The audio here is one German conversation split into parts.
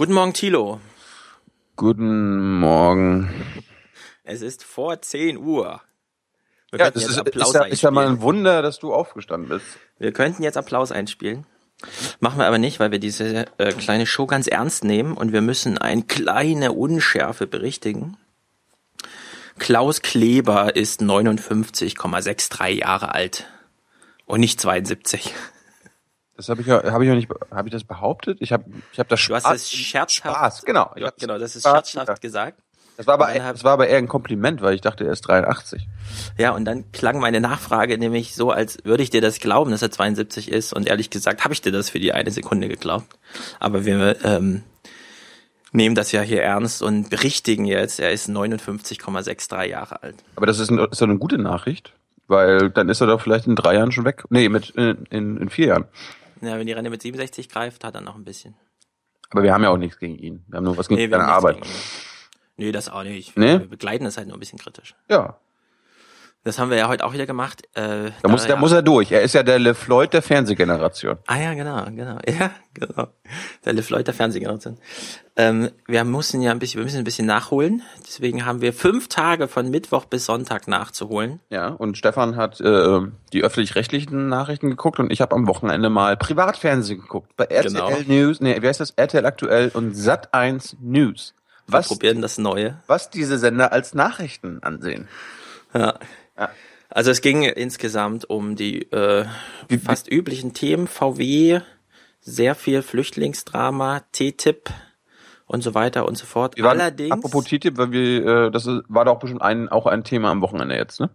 Guten Morgen, Thilo. Guten Morgen. Es ist vor 10 Uhr. Wir ja, das ist, ist, ja, ist ja mal ein Wunder, dass du aufgestanden bist. Wir könnten jetzt Applaus einspielen. Machen wir aber nicht, weil wir diese äh, kleine Show ganz ernst nehmen und wir müssen eine kleine Unschärfe berichtigen. Klaus Kleber ist 59,63 Jahre alt und nicht 72. Das habe ich ja, habe ich ja nicht, habe ich das behauptet? Ich habe, ich habe das Spaß. Du hast es scherzhaft. Spaß, genau. Ja, genau, das ist Spaß scherzhaft gesagt. Das war aber, das war aber eher ein Kompliment, weil ich dachte, er ist 83. Ja, und dann klang meine Nachfrage nämlich so, als würde ich dir das glauben, dass er 72 ist. Und ehrlich gesagt, habe ich dir das für die eine Sekunde geglaubt. Aber wir ähm, nehmen das ja hier ernst und berichtigen jetzt, er ist 59,63 Jahre alt. Aber das ist, ein, ist doch eine gute Nachricht, weil dann ist er doch vielleicht in drei Jahren schon weg. Nee, mit in, in, in vier Jahren. Ja, wenn die Rente mit 67 greift, hat er noch ein bisschen. Aber wir haben ja auch nichts gegen ihn. Wir haben nur was gegen nee, seine Arbeit. Nee, das auch nicht. Nee? Wir begleiten das halt nur ein bisschen kritisch. Ja. Das haben wir ja heute auch wieder gemacht. Äh, da, muss, da muss er durch. Er ist ja der LeFloid der Fernsehgeneration. Ah ja, genau, genau. Ja, genau. Der LeFloid der Fernsehgeneration. Ähm, wir mussten ja ein bisschen, wir müssen ein bisschen nachholen. Deswegen haben wir fünf Tage von Mittwoch bis Sonntag nachzuholen. Ja, und Stefan hat äh, die öffentlich-rechtlichen Nachrichten geguckt und ich habe am Wochenende mal Privatfernsehen geguckt. Bei RTL genau. News, nee, wie heißt das? RTL aktuell und Sat1 News. Was, wir probieren das Neue. Was diese Sender als Nachrichten ansehen. Ja. Ja. Also es ging insgesamt um die äh, fast üblichen Themen, VW, sehr viel Flüchtlingsdrama, TTIP und so weiter und so fort. Wir waren, Allerdings. Apropos TTIP, weil wir, äh, das war doch bestimmt ein, auch ein Thema am Wochenende jetzt, ne?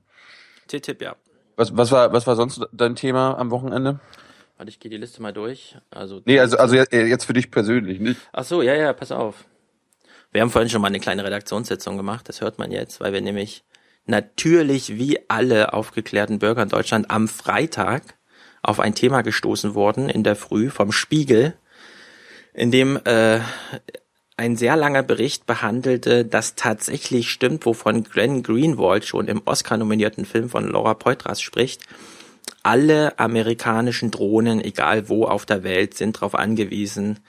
TTIP, ja. Was, was war, was war sonst dein Thema am Wochenende? Warte, ich gehe die Liste mal durch. Also nee, also, also jetzt für dich persönlich, nicht? Ach so, ja, ja, pass auf. Wir haben vorhin schon mal eine kleine Redaktionssitzung gemacht, das hört man jetzt, weil wir nämlich natürlich wie alle aufgeklärten Bürger in Deutschland am Freitag auf ein Thema gestoßen worden in der Früh vom Spiegel, in dem äh, ein sehr langer Bericht behandelte, dass tatsächlich stimmt, wovon Glenn Greenwald schon im Oscar-nominierten Film von Laura Poitras spricht. Alle amerikanischen Drohnen, egal wo auf der Welt, sind darauf angewiesen,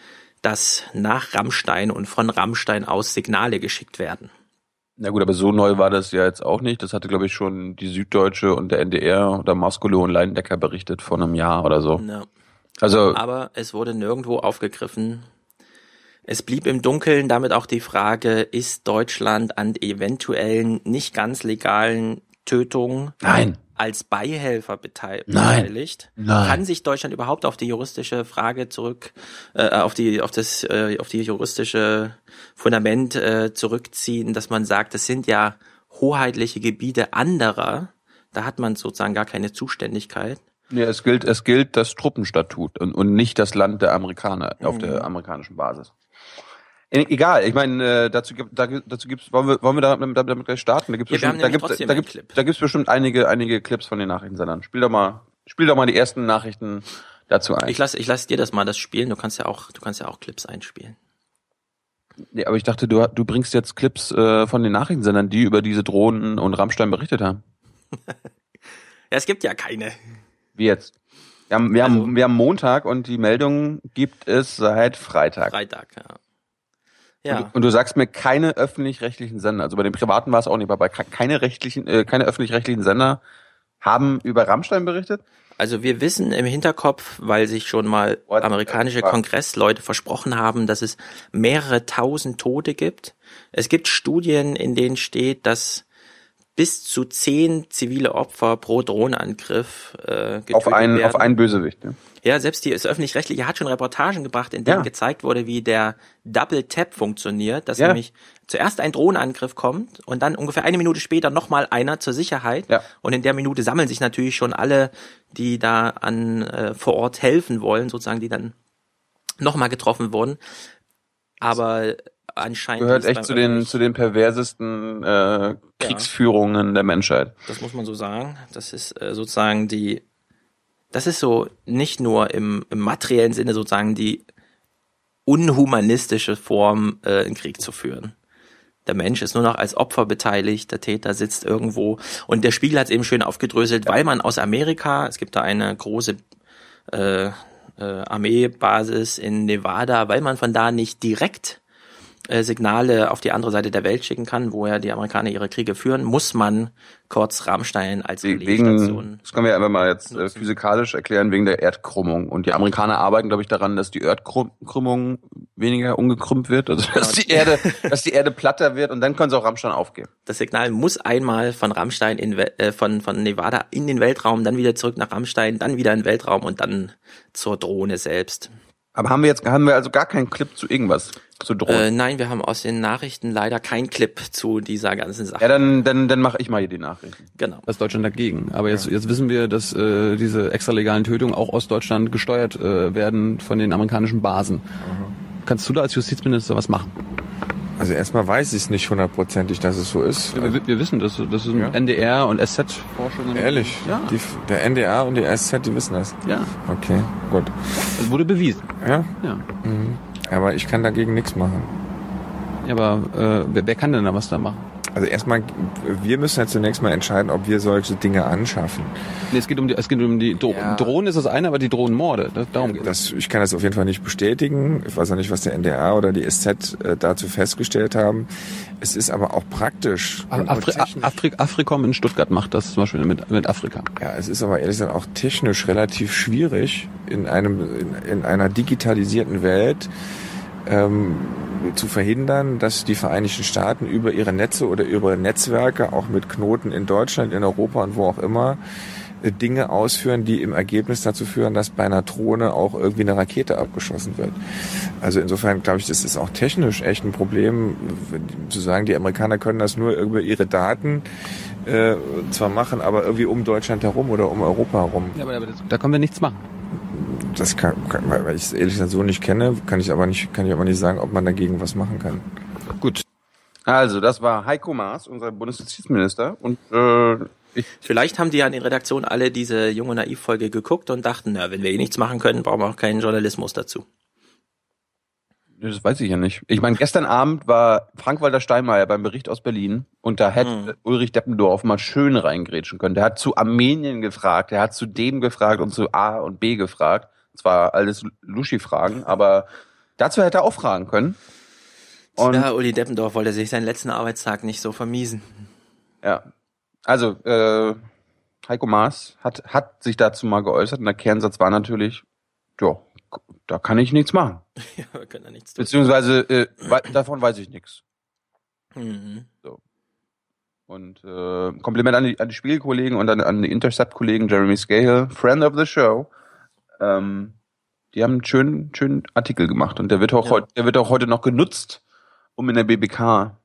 dass nach Rammstein und von Rammstein aus Signale geschickt werden. Na gut, aber so neu war das ja jetzt auch nicht. Das hatte, glaube ich, schon die Süddeutsche und der NDR oder Moskolo und Leindecker berichtet vor einem Jahr oder so. Ja. Also, aber es wurde nirgendwo aufgegriffen. Es blieb im Dunkeln damit auch die Frage, ist Deutschland an eventuellen nicht ganz legalen Tötungen Nein als Beihelfer beteiligt. Nein. Nein. Kann sich Deutschland überhaupt auf die juristische Frage zurück, äh, auf die, auf das, äh, auf die juristische Fundament äh, zurückziehen, dass man sagt, das sind ja hoheitliche Gebiete anderer. Da hat man sozusagen gar keine Zuständigkeit. Nee, es gilt, es gilt das Truppenstatut und, und nicht das Land der Amerikaner mhm. auf der amerikanischen Basis. Egal, ich meine, äh, dazu, da, dazu gibt's, wollen wir, wollen wir damit, damit gleich starten? Da gibt's ja, bestimmt, da gibt's, da gibt's, da gibt's bestimmt einige, einige Clips von den Nachrichtensendern. Spiel doch mal, spiel doch mal die ersten Nachrichten dazu ein. Ich lass, ich lass dir das mal das spielen. Du kannst ja auch, du kannst ja auch Clips einspielen. Nee, aber ich dachte, du, du bringst jetzt Clips äh, von den Nachrichtensendern, die über diese Drohnen und Rammstein berichtet haben. ja, es gibt ja keine. Wie jetzt? Wir haben, wir, also, haben, wir haben Montag und die Meldung gibt es seit Freitag. Freitag, ja. Ja. Und, und, du sagst mir keine öffentlich-rechtlichen Sender, also bei den privaten war es auch nicht, aber keine rechtlichen, äh, keine öffentlich-rechtlichen Sender haben über Rammstein berichtet? Also wir wissen im Hinterkopf, weil sich schon mal amerikanische Kongressleute versprochen haben, dass es mehrere tausend Tote gibt. Es gibt Studien, in denen steht, dass bis zu zehn zivile Opfer pro Drohnenangriff äh, getötet auf einen, werden. Auf einen Bösewicht. Ne? Ja, selbst die das öffentlich-rechtliche hat schon Reportagen gebracht, in denen ja. gezeigt wurde, wie der Double Tap funktioniert, dass ja. nämlich zuerst ein Drohnenangriff kommt und dann ungefähr eine Minute später nochmal einer zur Sicherheit. Ja. Und in der Minute sammeln sich natürlich schon alle, die da an äh, vor Ort helfen wollen, sozusagen, die dann nochmal getroffen wurden. Aber anscheinend. Gehört echt zu den, zu den perversesten äh, Kriegsführungen ja. der Menschheit. Das muss man so sagen. Das ist äh, sozusagen die, das ist so nicht nur im, im materiellen Sinne sozusagen die unhumanistische Form, äh, einen Krieg zu führen. Der Mensch ist nur noch als Opfer beteiligt, der Täter sitzt irgendwo. Und der Spiegel hat es eben schön aufgedröselt, weil man aus Amerika, es gibt da eine große äh, äh, Armeebasis in Nevada, weil man von da nicht direkt äh, Signale auf die andere Seite der Welt schicken kann, wo ja die Amerikaner ihre Kriege führen, muss man kurz Rammstein als wegen, Das können wir ja einfach mal jetzt äh, physikalisch erklären, wegen der Erdkrümmung. Und die Amerikaner arbeiten, glaube ich, daran, dass die Erdkrümmung weniger umgekrümmt wird, also dass die Erde, dass die Erde platter wird und dann können sie auch Rammstein aufgeben. Das Signal muss einmal von Rammstein in, äh, von, von Nevada in den Weltraum, dann wieder zurück nach Rammstein, dann wieder in den Weltraum und dann zur Drohne selbst. Aber haben wir jetzt, haben wir also gar keinen Clip zu irgendwas? Zu Drohnen? Äh, nein, wir haben aus den Nachrichten leider keinen Clip zu dieser ganzen Sache. Ja, dann, dann, dann mache ich mal hier die Nachrichten. Genau. Was Deutschland dagegen. Aber jetzt, jetzt wissen wir, dass äh, diese extralegalen Tötungen auch aus Deutschland gesteuert äh, werden von den amerikanischen Basen. Mhm. Kannst du da als Justizminister was machen? Also erstmal weiß ich es nicht hundertprozentig, dass es so ist. Ja, wir, wir, wissen das. Das ist ja. NDR und SZ-Forschung. Ehrlich? Ja. Die, der NDR und die SZ, die wissen das? Ja. Okay, gut. Das wurde bewiesen. Ja? Ja. Mhm. Aber ich kann dagegen nichts machen. Ja, aber äh, wer, wer kann denn da was da machen? Also erstmal, wir müssen ja zunächst mal entscheiden, ob wir solche Dinge anschaffen. Nee, es geht um die, es geht um die Dro ja. Drohnen ist das eine, aber die Drohnenmorde, das, darum geht das. Ich kann das auf jeden Fall nicht bestätigen. Ich weiß auch nicht, was der NDR oder die SZ äh, dazu festgestellt haben. Es ist aber auch praktisch. Afri Afri Afrikom in Stuttgart macht das zum Beispiel mit, mit Afrika. Ja, es ist aber ehrlich gesagt auch technisch relativ schwierig in einem, in, in einer digitalisierten Welt, ähm, zu verhindern, dass die Vereinigten Staaten über ihre Netze oder über Netzwerke, auch mit Knoten in Deutschland, in Europa und wo auch immer, äh, Dinge ausführen, die im Ergebnis dazu führen, dass bei einer Drohne auch irgendwie eine Rakete abgeschossen wird. Also insofern glaube ich, das ist auch technisch echt ein Problem, zu sagen, die Amerikaner können das nur über ihre Daten äh, zwar machen, aber irgendwie um Deutschland herum oder um Europa herum. Ja, aber da können wir nichts machen das kann, kann weil ich es ehrlich gesagt so nicht kenne, kann ich aber nicht, kann ich aber nicht sagen, ob man dagegen was machen kann. Gut. Also, das war Heiko Maas, unser Bundesjustizminister. Und äh, ich Vielleicht haben die ja in den Redaktionen alle diese junge Naiv-Folge geguckt und dachten, na, wenn wir eh nichts machen können, brauchen wir auch keinen Journalismus dazu. Das weiß ich ja nicht. Ich meine, gestern Abend war Frank-Walter Steinmeier beim Bericht aus Berlin und da hätte hm. Ulrich Deppendorf mal schön reingrätschen können. Der hat zu Armenien gefragt, der hat zu dem gefragt und zu A und B gefragt. Zwar alles Luschi-Fragen, aber dazu hätte er auch fragen können. Und ja, Uli Deppendorf wollte sich seinen letzten Arbeitstag nicht so vermiesen. Ja. Also, äh, Heiko Maas hat, hat sich dazu mal geäußert und der Kernsatz war natürlich, ja, da kann ich nichts machen. ja, wir können da nichts tun. Beziehungsweise äh, davon weiß ich nichts. Mhm. So. Und äh, Kompliment an die, an die Spielkollegen und an, an die Intercept-Kollegen Jeremy Scahill, Friend of the Show. Ähm, die haben einen schönen, schönen Artikel gemacht und der wird auch ja. heute, der wird auch heute noch genutzt, um in der BBK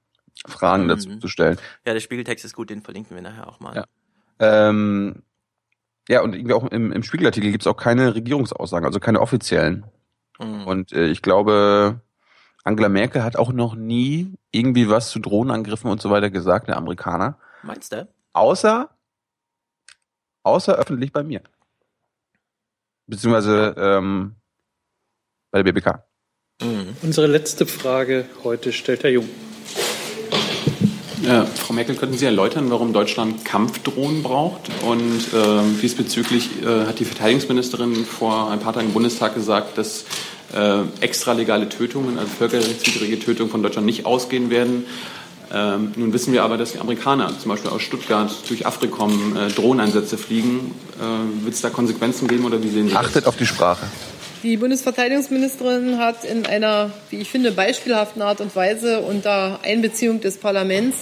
Fragen mhm. dazu zu stellen. Ja, der Spiegeltext ist gut, den verlinken wir nachher auch mal. Ja. Ähm, ja, und irgendwie auch im, im Spiegelartikel gibt es auch keine Regierungsaussagen, also keine offiziellen. Mhm. Und äh, ich glaube, Angela Merkel hat auch noch nie irgendwie was zu Drohnenangriffen und so weiter gesagt, der Amerikaner. Meinst du? Außer, außer öffentlich bei mir. Beziehungsweise ähm, bei der BBK. Mhm. Unsere letzte Frage heute stellt Herr Jung. Äh, Frau Merkel, könnten Sie erläutern, warum Deutschland Kampfdrohnen braucht? Und äh, diesbezüglich äh, hat die Verteidigungsministerin vor ein paar Tagen im Bundestag gesagt, dass äh, extralegale Tötungen, also völkerrechtswidrige Tötungen von Deutschland nicht ausgehen werden. Ähm, nun wissen wir aber, dass die Amerikaner zum Beispiel aus Stuttgart durch Afrikom äh, Drohneinsätze fliegen. Äh, Wird es da Konsequenzen geben oder wie sehen Sie Achtet das? Achtet auf die Sprache. Die Bundesverteidigungsministerin hat in einer, wie ich finde, beispielhaften Art und Weise unter Einbeziehung des Parlaments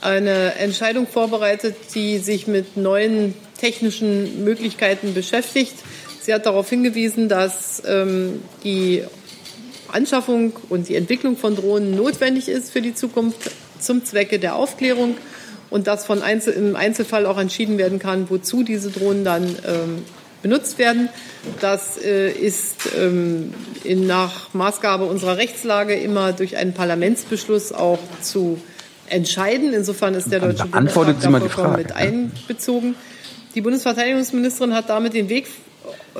eine Entscheidung vorbereitet, die sich mit neuen technischen Möglichkeiten beschäftigt. Sie hat darauf hingewiesen, dass ähm, die Anschaffung und die Entwicklung von Drohnen notwendig ist für die Zukunft zum Zwecke der Aufklärung und dass von Einzel im Einzelfall auch entschieden werden kann, wozu diese Drohnen dann ähm, benutzt werden. Das äh, ist ähm, in, nach Maßgabe unserer Rechtslage immer durch einen Parlamentsbeschluss auch zu entscheiden. Insofern ist der Deutsche Bundestag mit einbezogen. Die Bundesverteidigungsministerin hat damit den Weg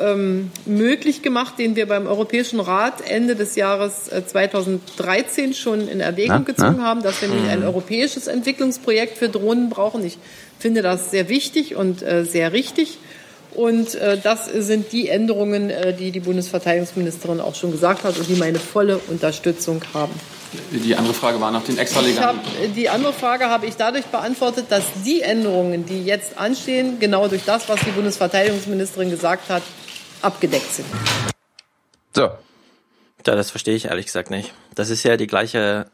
ähm, möglich gemacht, den wir beim Europäischen Rat Ende des Jahres 2013 äh, schon in Erwägung na, gezogen na? haben, dass wir nämlich ein hm. europäisches Entwicklungsprojekt für Drohnen brauchen. Ich finde das sehr wichtig und äh, sehr richtig. Und äh, das sind die Änderungen, äh, die die Bundesverteidigungsministerin auch schon gesagt hat und die meine volle Unterstützung haben. Die andere Frage war nach den extralegalen. die andere Frage habe ich dadurch beantwortet, dass die Änderungen, die jetzt anstehen, genau durch das, was die Bundesverteidigungsministerin gesagt hat, abgedeckt sind. So. Ja, das verstehe ich ehrlich gesagt nicht. Das ist ja die gleiche,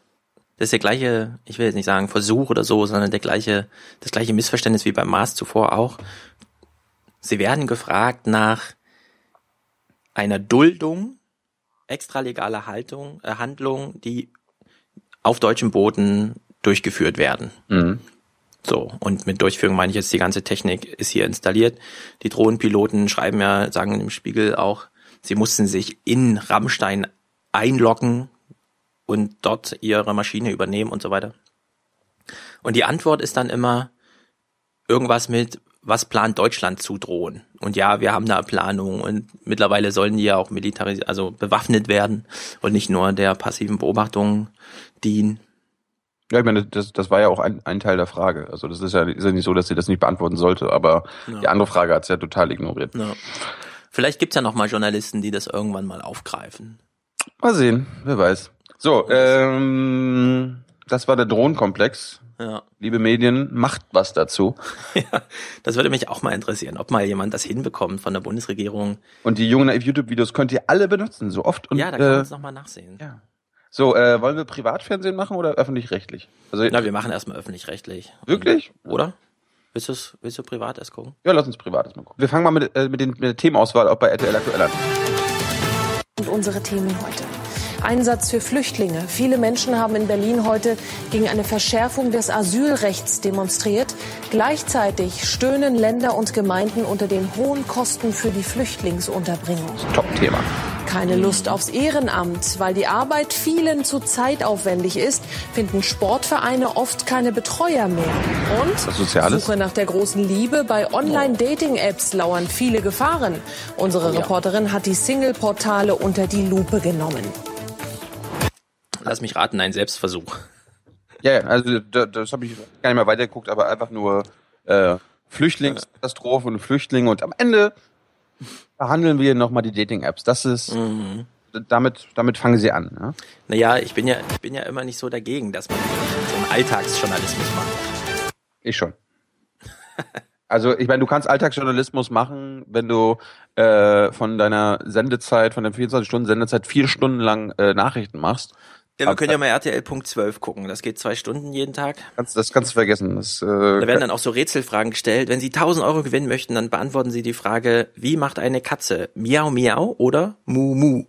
das ist der gleiche, ich will jetzt nicht sagen Versuch oder so, sondern der gleiche, das gleiche Missverständnis wie beim Mars zuvor auch. Sie werden gefragt nach einer Duldung, extralegaler Haltung, äh, Handlung, die auf deutschem Boden durchgeführt werden. Mhm. So, und mit Durchführung meine ich jetzt, die ganze Technik ist hier installiert. Die Drohnenpiloten schreiben ja, sagen im Spiegel auch, sie mussten sich in Rammstein einloggen und dort ihre Maschine übernehmen und so weiter. Und die Antwort ist dann immer irgendwas mit, was plant Deutschland zu drohen? Und ja, wir haben da Planung und mittlerweile sollen die ja auch militarisiert, also bewaffnet werden und nicht nur der passiven Beobachtung dienen. Ja, ich meine, das, das war ja auch ein, ein Teil der Frage. Also das ist ja, ist ja nicht so, dass sie das nicht beantworten sollte, aber ja. die andere Frage hat sie ja total ignoriert. Ja. Vielleicht gibt's ja noch mal Journalisten, die das irgendwann mal aufgreifen. Mal sehen, wer weiß. So, ähm, das war der Drohnenkomplex. Ja. Liebe Medien, macht was dazu. Ja, das würde mich auch mal interessieren, ob mal jemand das hinbekommt von der Bundesregierung. Und die jungen YouTube-Videos könnt ihr alle benutzen, so oft. Und, ja, da kann man es äh, nochmal nachsehen. Ja. So, äh, wollen wir Privatfernsehen machen oder öffentlich-rechtlich? Also, Na, wir machen erstmal öffentlich-rechtlich. Wirklich? Oder? Willst, du's, willst du privat erst gucken? Ja, lass uns privat erst mal gucken. Wir fangen mal mit, äh, mit, den, mit der Themenauswahl auch bei RTL aktuell an. Und unsere Themen heute. Einsatz für Flüchtlinge. Viele Menschen haben in Berlin heute gegen eine Verschärfung des Asylrechts demonstriert. Gleichzeitig stöhnen Länder und Gemeinden unter den hohen Kosten für die Flüchtlingsunterbringung. Top-Thema keine Lust aufs Ehrenamt. Weil die Arbeit vielen zu zeitaufwendig ist, finden Sportvereine oft keine Betreuer mehr. Und Suche nach der großen Liebe bei Online-Dating-Apps lauern viele Gefahren. Unsere Reporterin hat die Single-Portale unter die Lupe genommen. Lass mich raten, ein Selbstversuch. Ja, ja also das, das habe ich gar nicht mehr weitergeguckt, aber einfach nur äh, Flüchtlingskatastrophe und Flüchtlinge und am Ende behandeln wir nochmal die Dating-Apps. Das ist, mhm. damit, damit fangen sie an. Ja? Naja, ich bin ja, ich bin ja immer nicht so dagegen, dass man so einen Alltagsjournalismus macht. Ich schon. Also ich meine, du kannst Alltagsjournalismus machen, wenn du äh, von deiner Sendezeit, von der 24 Stunden Sendezeit vier Stunden lang äh, Nachrichten machst ja, wir können ja mal RTL Punkt 12 gucken. Das geht zwei Stunden jeden Tag. Das, das kannst du vergessen. Das, äh, da werden dann auch so Rätselfragen gestellt. Wenn Sie 1000 Euro gewinnen möchten, dann beantworten Sie die Frage, wie macht eine Katze? Miau, miau oder mu, mu?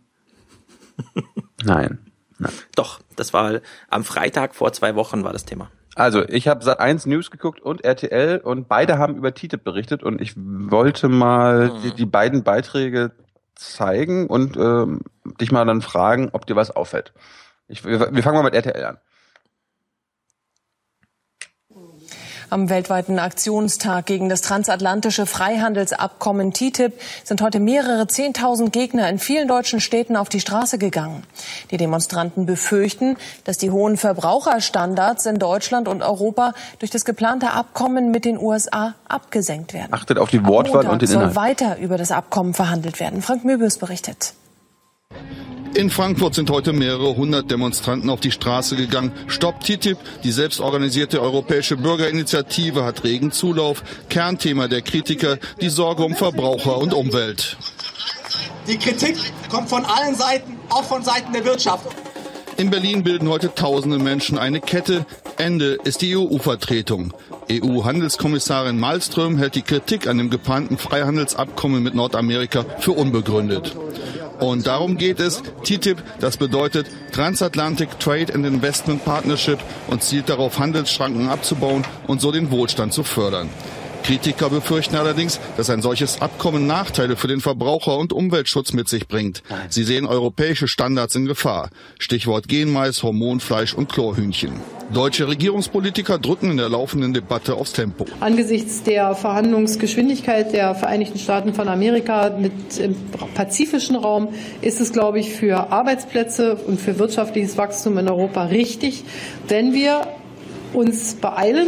Nein. Nein. Doch, das war am Freitag vor zwei Wochen war das Thema. Also, ich habe Sat 1 News geguckt und RTL und beide haben über TTIP berichtet und ich wollte mal hm. die, die, beiden Beiträge zeigen und ähm, dich mal dann fragen, ob dir was auffällt. Ich, wir, wir fangen mal mit RTL an. Am weltweiten Aktionstag gegen das transatlantische Freihandelsabkommen TTIP sind heute mehrere Zehntausend Gegner in vielen deutschen Städten auf die Straße gegangen. Die Demonstranten befürchten, dass die hohen Verbraucherstandards in Deutschland und Europa durch das geplante Abkommen mit den USA abgesenkt werden. Achtet auf die Wortwahl und den Inhalt. soll weiter über das Abkommen verhandelt werden. Frank Möbius berichtet. In Frankfurt sind heute mehrere hundert Demonstranten auf die Straße gegangen. Stopp TTIP, die selbstorganisierte europäische Bürgerinitiative, hat regen Zulauf. Kernthema der Kritiker, die Sorge um Verbraucher und Umwelt. Die Kritik kommt von allen Seiten, auch von Seiten der Wirtschaft. In Berlin bilden heute tausende Menschen eine Kette. Ende ist die EU-Vertretung. EU-Handelskommissarin Malmström hält die Kritik an dem geplanten Freihandelsabkommen mit Nordamerika für unbegründet. Und darum geht es. TTIP, das bedeutet Transatlantic Trade and Investment Partnership und zielt darauf, Handelsschranken abzubauen und so den Wohlstand zu fördern. Kritiker befürchten allerdings, dass ein solches Abkommen Nachteile für den Verbraucher und Umweltschutz mit sich bringt. Sie sehen europäische Standards in Gefahr. Stichwort Genmais, Hormonfleisch und Chlorhühnchen. Deutsche Regierungspolitiker drücken in der laufenden Debatte aufs Tempo. Angesichts der Verhandlungsgeschwindigkeit der Vereinigten Staaten von Amerika mit im pazifischen Raum ist es, glaube ich, für Arbeitsplätze und für wirtschaftliches Wachstum in Europa richtig, wenn wir uns beeilen.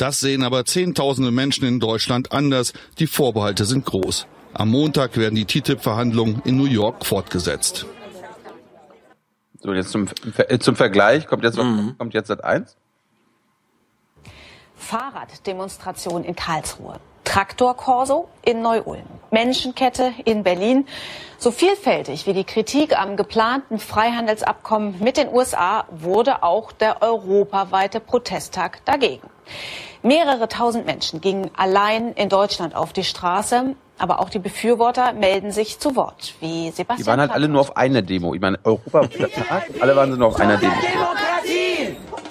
Das sehen aber Zehntausende Menschen in Deutschland anders. Die Vorbehalte sind groß. Am Montag werden die TTIP-Verhandlungen in New York fortgesetzt. So, jetzt zum, zum Vergleich kommt jetzt, mhm. kommt jetzt Sat 1. Fahrraddemonstration in Karlsruhe. Traktorkorso in Neu-Ulm, Menschenkette in Berlin. So vielfältig wie die Kritik am geplanten Freihandelsabkommen mit den USA wurde auch der europaweite Protesttag dagegen. Mehrere tausend Menschen gingen allein in Deutschland auf die Straße. Aber auch die Befürworter melden sich zu Wort, wie Sebastian. Die waren halt alle nur auf einer Demo. Ich meine, Europa, alle waren nur auf einer Demo.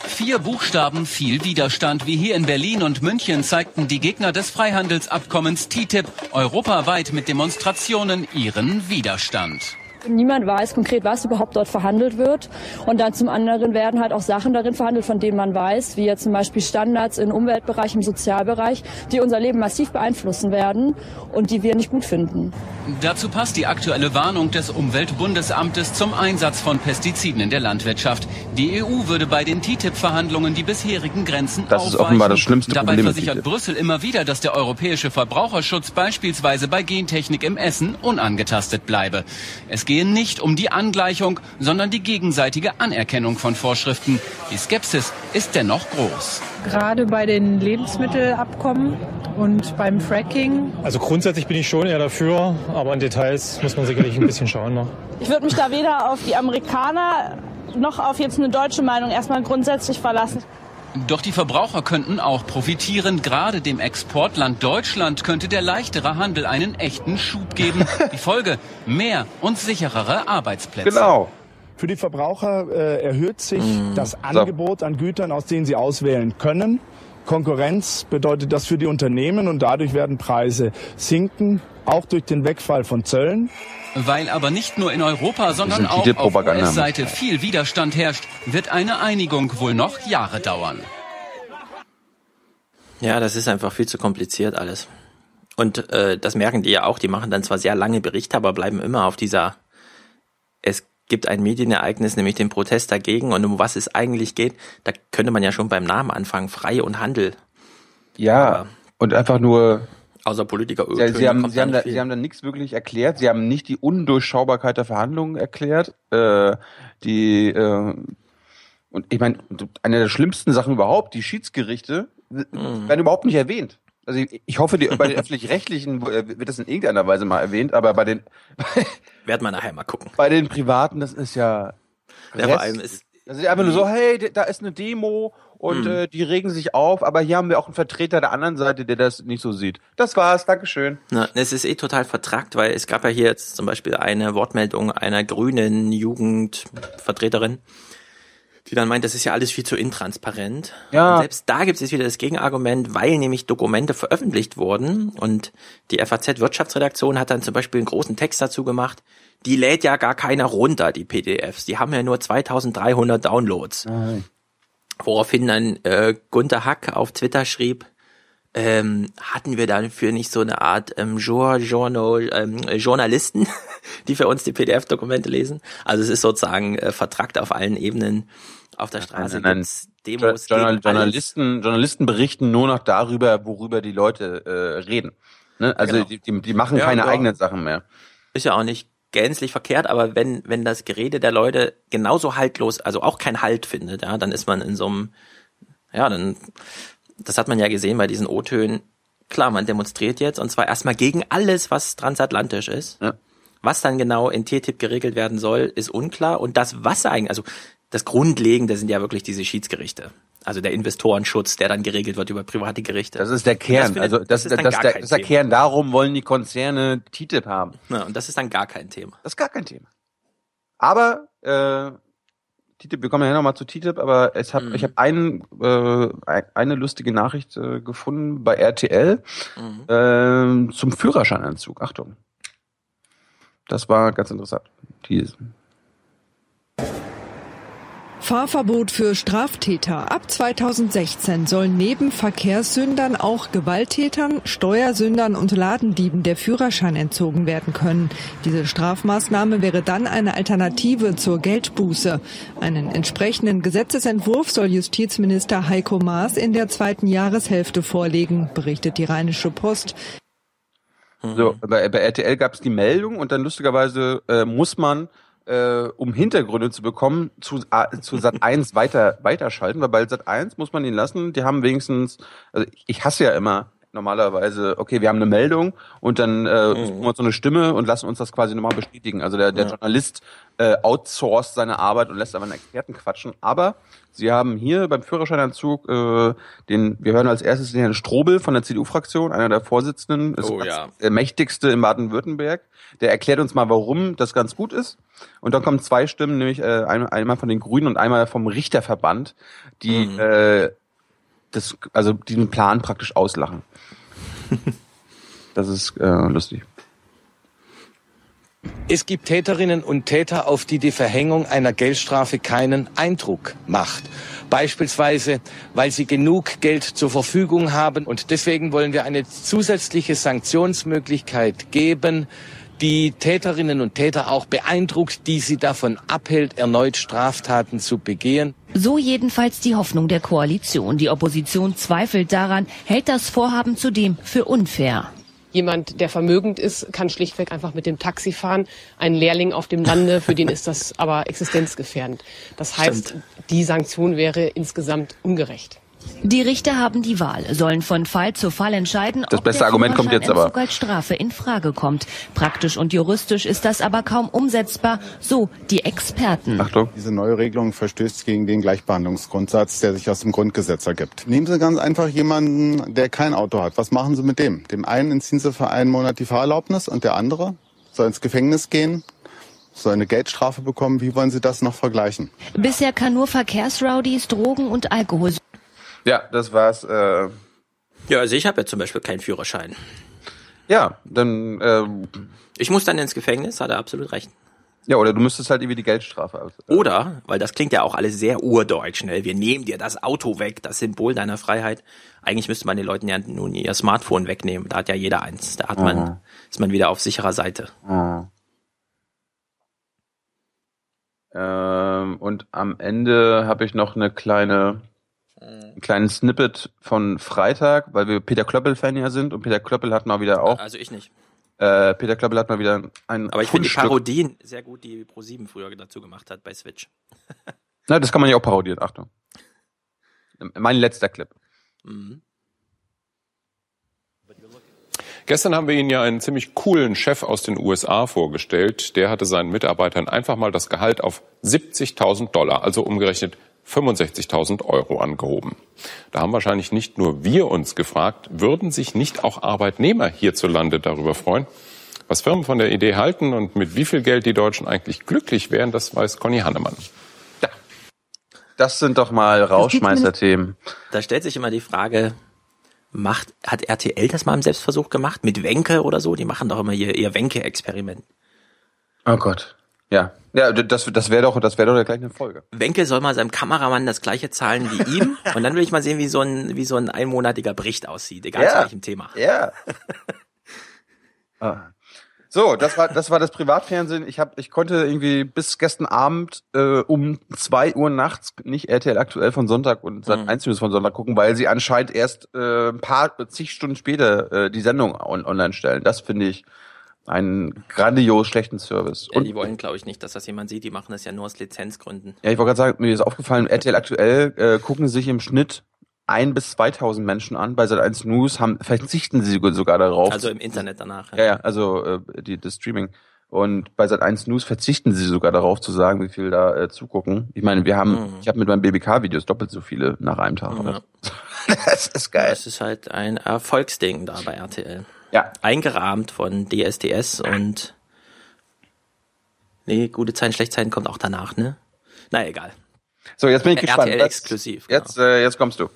Vier Buchstaben, viel Widerstand. Wie hier in Berlin und München zeigten die Gegner des Freihandelsabkommens TTIP europaweit mit Demonstrationen ihren Widerstand. Niemand weiß konkret, was überhaupt dort verhandelt wird. Und dann zum anderen werden halt auch Sachen darin verhandelt, von denen man weiß, wie jetzt zum Beispiel Standards im Umweltbereich, im Sozialbereich, die unser Leben massiv beeinflussen werden und die wir nicht gut finden. Dazu passt die aktuelle Warnung des Umweltbundesamtes zum Einsatz von Pestiziden in der Landwirtschaft. Die EU würde bei den TTIP-Verhandlungen die bisherigen Grenzen Das ist offenbar das schlimmste Dabei Problem. versichert Brüssel immer wieder, dass der europäische Verbraucherschutz beispielsweise bei Gentechnik im Essen unangetastet bleibe. Es gehe nicht um die Angleichung, sondern die gegenseitige Anerkennung von Vorschriften. Die Skepsis ist dennoch groß. Gerade bei den Lebensmittelabkommen und beim Fracking. Also grundsätzlich bin ich schon eher dafür, aber in Details muss man sicherlich ein bisschen schauen noch. Ich würde mich da weder auf die Amerikaner noch auf jetzt eine deutsche Meinung erstmal grundsätzlich verlassen. Doch die Verbraucher könnten auch profitieren. Gerade dem Exportland Deutschland könnte der leichtere Handel einen echten Schub geben. Die Folge mehr und sicherere Arbeitsplätze. Genau. Für die Verbraucher äh, erhöht sich mm. das Angebot an Gütern, aus denen sie auswählen können. Konkurrenz bedeutet das für die Unternehmen und dadurch werden Preise sinken, auch durch den Wegfall von Zöllen. Weil aber nicht nur in Europa, sondern auch auf US-Seite viel Widerstand herrscht, wird eine Einigung wohl noch Jahre dauern. Ja, das ist einfach viel zu kompliziert alles. Und äh, das merken die ja auch. Die machen dann zwar sehr lange Berichte, aber bleiben immer auf dieser. Es gibt ein Medienereignis, nämlich den Protest dagegen. Und um was es eigentlich geht, da könnte man ja schon beim Namen anfangen. Freie und Handel. Ja, aber und einfach nur außer Politiker Sie, Sie, haben, Sie, haben da, Sie haben da nichts wirklich erklärt. Sie haben nicht die Undurchschaubarkeit der Verhandlungen erklärt. Äh, die äh, und ich meine, eine der schlimmsten Sachen überhaupt, die Schiedsgerichte mhm. werden überhaupt nicht erwähnt. Also ich, ich hoffe, die, bei den öffentlich-rechtlichen äh, wird das in irgendeiner Weise mal erwähnt, aber bei den werden wir nachher mal gucken. Bei den privaten, das ist ja, vor allem ist das ist einfach nur so, hey, da ist eine Demo und mhm. äh, die regen sich auf, aber hier haben wir auch einen Vertreter der anderen Seite, der das nicht so sieht. Das war's, Dankeschön. Na, es ist eh total vertrackt, weil es gab ja hier jetzt zum Beispiel eine Wortmeldung einer grünen Jugendvertreterin, die dann meint, das ist ja alles viel zu intransparent. Ja. Und selbst da gibt es jetzt wieder das Gegenargument, weil nämlich Dokumente veröffentlicht wurden und die FAZ Wirtschaftsredaktion hat dann zum Beispiel einen großen Text dazu gemacht, die lädt ja gar keiner runter, die PDFs. Die haben ja nur 2300 Downloads. Nein. Woraufhin dann äh, Gunter Hack auf Twitter schrieb, ähm, hatten wir dafür nicht so eine Art ähm, Journal, ähm, Journalisten, die für uns die PDF-Dokumente lesen? Also es ist sozusagen äh, vertrackt auf allen Ebenen. Auf der Straße nein, nein, Demos. Journal Journalisten, Journalisten berichten nur noch darüber, worüber die Leute äh, reden. Ne? Also genau. die, die, die machen ja, keine eigenen Sachen mehr. Ist ja auch nicht gänzlich verkehrt, aber wenn, wenn das Gerede der Leute genauso haltlos, also auch kein Halt findet, ja, dann ist man in so einem, ja, dann, das hat man ja gesehen bei diesen O-Tönen. Klar, man demonstriert jetzt und zwar erstmal gegen alles, was transatlantisch ist. Ja. Was dann genau in TTIP geregelt werden soll, ist unklar. Und das, was eigentlich, also das Grundlegende sind ja wirklich diese Schiedsgerichte. Also der Investorenschutz, der dann geregelt wird über private Gerichte. Das ist der Kern. Das also das, das, ist, das, das, der, das ist der Kern. Darum wollen die Konzerne TTIP haben. Ja, und das ist dann gar kein Thema. Das ist gar kein Thema. Aber äh, TTIP, wir kommen ja nochmal zu TTIP, aber es hab, mhm. ich habe einen, äh, eine lustige Nachricht äh, gefunden bei RTL mhm. äh, zum Führerscheinanzug. Achtung. Das war ganz interessant. Die Fahrverbot für Straftäter. Ab 2016 sollen neben Verkehrssündern auch Gewalttätern, Steuersündern und Ladendieben der Führerschein entzogen werden können. Diese Strafmaßnahme wäre dann eine Alternative zur Geldbuße. Einen entsprechenden Gesetzesentwurf soll Justizminister Heiko Maas in der zweiten Jahreshälfte vorlegen, berichtet die Rheinische Post. So, bei, bei RTL gab es die Meldung und dann lustigerweise äh, muss man äh, um Hintergründe zu bekommen, zu, äh, zu Sat 1 weiter, weiterschalten, weil bei Sat 1 muss man ihn lassen, die haben wenigstens, also ich hasse ja immer normalerweise, okay, wir haben eine Meldung und dann äh, mhm. wir so eine Stimme und lassen uns das quasi nochmal bestätigen. Also der, der ja. Journalist äh, outsourced seine Arbeit und lässt aber einen Experten quatschen. Aber sie haben hier beim Führerscheinanzug äh, den, wir hören als erstes den Herrn Strobel von der CDU-Fraktion, einer der Vorsitzenden, ist oh, ja. der mächtigste in Baden-Württemberg. Der erklärt uns mal, warum das ganz gut ist. Und dann kommen zwei Stimmen, nämlich äh, einmal von den Grünen und einmal vom Richterverband, die mhm. äh, das, also diesen Plan praktisch auslachen. das ist äh, lustig. Es gibt Täterinnen und Täter, auf die die Verhängung einer Geldstrafe keinen Eindruck macht. Beispielsweise, weil sie genug Geld zur Verfügung haben. Und deswegen wollen wir eine zusätzliche Sanktionsmöglichkeit geben, die Täterinnen und Täter auch beeindruckt, die sie davon abhält, erneut Straftaten zu begehen. So jedenfalls die Hoffnung der Koalition. Die Opposition zweifelt daran, hält das Vorhaben zudem für unfair. Jemand, der vermögend ist, kann schlichtweg einfach mit dem Taxi fahren. Ein Lehrling auf dem Lande, für den ist das aber existenzgefährdend. Das heißt, Stimmt. die Sanktion wäre insgesamt ungerecht. Die Richter haben die Wahl, sollen von Fall zu Fall entscheiden, das ob beste der Argument kommt jetzt aber. als Strafe in Frage kommt. Praktisch und juristisch ist das aber kaum umsetzbar, so die Experten. Achtung. Diese neue Regelung verstößt gegen den Gleichbehandlungsgrundsatz, der sich aus dem Grundgesetz ergibt. Nehmen Sie ganz einfach jemanden, der kein Auto hat. Was machen Sie mit dem? Dem einen entziehen Sie für einen Monat die Fahrerlaubnis und der andere soll ins Gefängnis gehen, soll eine Geldstrafe bekommen. Wie wollen Sie das noch vergleichen? Bisher kann nur Verkehrsrowdies Drogen und Alkohol ja, das war's. Äh ja, also ich habe ja zum Beispiel keinen Führerschein. Ja, dann. Ähm, ich muss dann ins Gefängnis, hat er absolut recht. Ja, oder du müsstest halt irgendwie die Geldstrafe. Äh oder, weil das klingt ja auch alles sehr urdeutsch, ne? Wir nehmen dir das Auto weg, das Symbol deiner Freiheit. Eigentlich müsste man den Leuten ja nun ihr Smartphone wegnehmen. Da hat ja jeder eins. Da hat man, mhm. ist man wieder auf sicherer Seite. Mhm. Ähm, und am Ende habe ich noch eine kleine ein kleines Snippet von Freitag, weil wir Peter Klöppel-Fan ja sind und Peter Klöppel hat mal wieder auch. Also ich nicht. Äh, Peter Klöppel hat mal wieder ein. Aber ich finde die Parodien sehr gut, die Pro7 früher dazu gemacht hat bei Switch. Na, das kann man ja auch parodieren, Achtung. Mein letzter Clip. Mhm. Gestern haben wir Ihnen ja einen ziemlich coolen Chef aus den USA vorgestellt. Der hatte seinen Mitarbeitern einfach mal das Gehalt auf 70.000 Dollar, also umgerechnet 65.000 Euro angehoben. Da haben wahrscheinlich nicht nur wir uns gefragt, würden sich nicht auch Arbeitnehmer hierzulande darüber freuen? Was Firmen von der Idee halten und mit wie viel Geld die Deutschen eigentlich glücklich wären, das weiß Conny Hannemann. Ja, das sind doch mal Rauschmeister-Themen. Da stellt sich immer die Frage, macht, hat RTL das mal im Selbstversuch gemacht? Mit Wenke oder so? Die machen doch immer ihr, ihr Wenke-Experiment. Oh Gott. Ja, ja, das, das wäre doch, das wäre doch der gleiche Folge. Wenke soll mal seinem Kameramann das gleiche zahlen wie ihm und dann will ich mal sehen, wie so ein, wie so ein einmonatiger Bericht aussieht, egal ja. zu welchem Thema. Ja. ah. So, das war das war das Privatfernsehen. Ich habe ich konnte irgendwie bis gestern Abend äh, um zwei Uhr nachts nicht RTL aktuell von Sonntag und Sat mhm. 1 News von Sonntag gucken, weil sie anscheinend erst äh, ein paar zig Stunden später äh, die Sendung on online stellen. Das finde ich einen grandios schlechten Service. Ja, und die wollen, glaube ich, nicht, dass das jemand sieht. Die machen das ja nur aus Lizenzgründen. Ja, ich wollte gerade sagen, mir ist aufgefallen, RTL aktuell äh, gucken sich im Schnitt ein bis 2000 Menschen an. Bei Sat1 News haben, verzichten sie sogar darauf. Also im Internet danach. Ja, ja, ja also äh, die, das Streaming. Und bei Sat1 News verzichten sie sogar darauf zu sagen, wie viel da äh, zugucken. Ich meine, wir haben, mhm. ich habe mit meinen BBK-Videos doppelt so viele nach einem Tag. Ja. das ist geil. Das ist halt ein Erfolgsding da bei RTL. Ja. Eingerahmt von DSDS und nee, gute Zeiten, schlechte Zeiten kommt auch danach, ne? Na egal. So, jetzt bin ich gespannt. RTL exklusiv. Genau. Jetzt, äh, jetzt kommst du.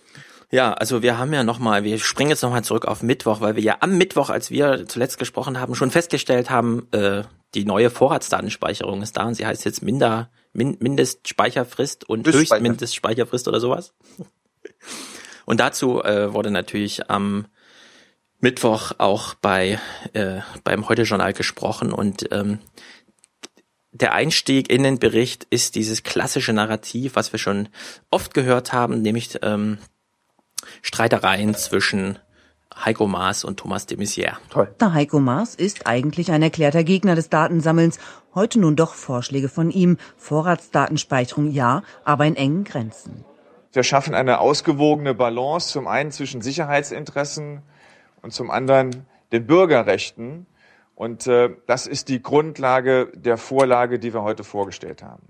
Ja, also wir haben ja nochmal, wir springen jetzt nochmal zurück auf Mittwoch, weil wir ja am Mittwoch, als wir zuletzt gesprochen haben, schon festgestellt haben, äh, die neue Vorratsdatenspeicherung ist da und sie heißt jetzt Minder Min Mindestspeicherfrist und Höchstmindestspeicherfrist oder sowas. Und dazu äh, wurde natürlich am Mittwoch auch bei äh, beim Heute-Journal gesprochen und ähm, der Einstieg in den Bericht ist dieses klassische Narrativ, was wir schon oft gehört haben, nämlich ähm, Streitereien zwischen Heiko Maas und Thomas de Maizière. Toll. Der Heiko Maas ist eigentlich ein erklärter Gegner des Datensammelns. Heute nun doch Vorschläge von ihm. Vorratsdatenspeicherung ja, aber in engen Grenzen. Wir schaffen eine ausgewogene Balance zum einen zwischen Sicherheitsinteressen und zum anderen den Bürgerrechten. Und äh, das ist die Grundlage der Vorlage, die wir heute vorgestellt haben.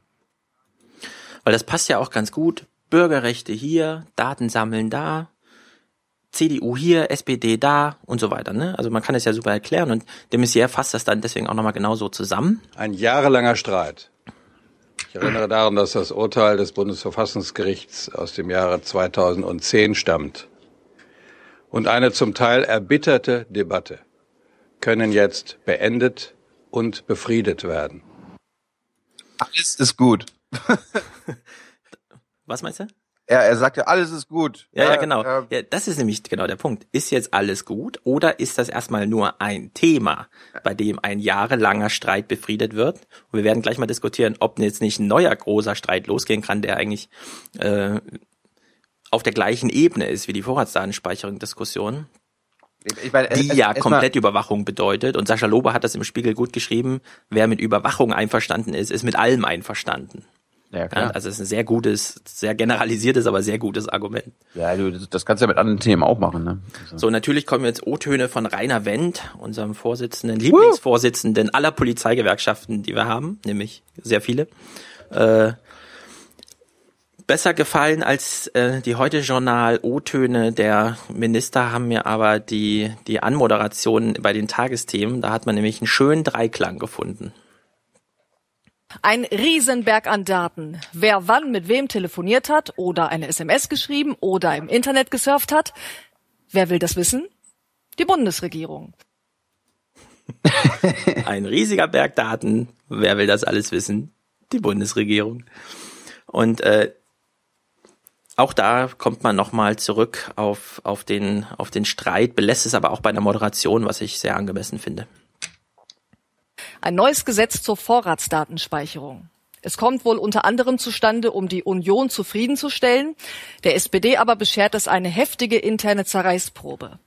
Weil das passt ja auch ganz gut. Bürgerrechte hier, Datensammeln da, CDU hier, SPD da und so weiter. Ne? Also man kann es ja super erklären und de Maizière fasst das dann deswegen auch nochmal genauso zusammen. Ein jahrelanger Streit. Ich erinnere daran, dass das Urteil des Bundesverfassungsgerichts aus dem Jahre 2010 stammt. Und eine zum Teil erbitterte Debatte können jetzt beendet und befriedet werden. Alles ist gut. Was meinst du? Ja, er sagt ja, alles ist gut. Ja, ja, genau. Ja, das ist nämlich genau der Punkt. Ist jetzt alles gut oder ist das erstmal nur ein Thema, bei dem ein jahrelanger Streit befriedet wird? Und wir werden gleich mal diskutieren, ob jetzt nicht ein neuer großer Streit losgehen kann, der eigentlich äh, auf der gleichen Ebene ist wie die Vorratsdatenspeicherung-Diskussion. Ich meine, die ja komplett Überwachung bedeutet. Und Sascha Lober hat das im Spiegel gut geschrieben. Wer mit Überwachung einverstanden ist, ist mit allem einverstanden. Ja, klar. Also es ist ein sehr gutes, sehr generalisiertes, aber sehr gutes Argument. Ja, du, das kannst du ja mit anderen Themen auch machen. Ne? Also. So, natürlich kommen jetzt O-Töne von Rainer Wendt, unserem Vorsitzenden, Lieblingsvorsitzenden aller Polizeigewerkschaften, die wir haben, nämlich sehr viele. Äh, besser gefallen als äh, die heute Journal O-Töne der Minister haben mir aber die die Anmoderation bei den Tagesthemen. Da hat man nämlich einen schönen Dreiklang gefunden. Ein Riesenberg an Daten. Wer wann mit wem telefoniert hat oder eine SMS geschrieben oder im Internet gesurft hat. Wer will das wissen? Die Bundesregierung. Ein riesiger Berg Daten. Wer will das alles wissen? Die Bundesregierung. Und äh, auch da kommt man nochmal zurück auf, auf, den, auf den Streit, belässt es aber auch bei einer Moderation, was ich sehr angemessen finde. Ein neues Gesetz zur Vorratsdatenspeicherung. Es kommt wohl unter anderem zustande, um die Union zufriedenzustellen. Der SPD aber beschert es eine heftige interne Zerreißprobe.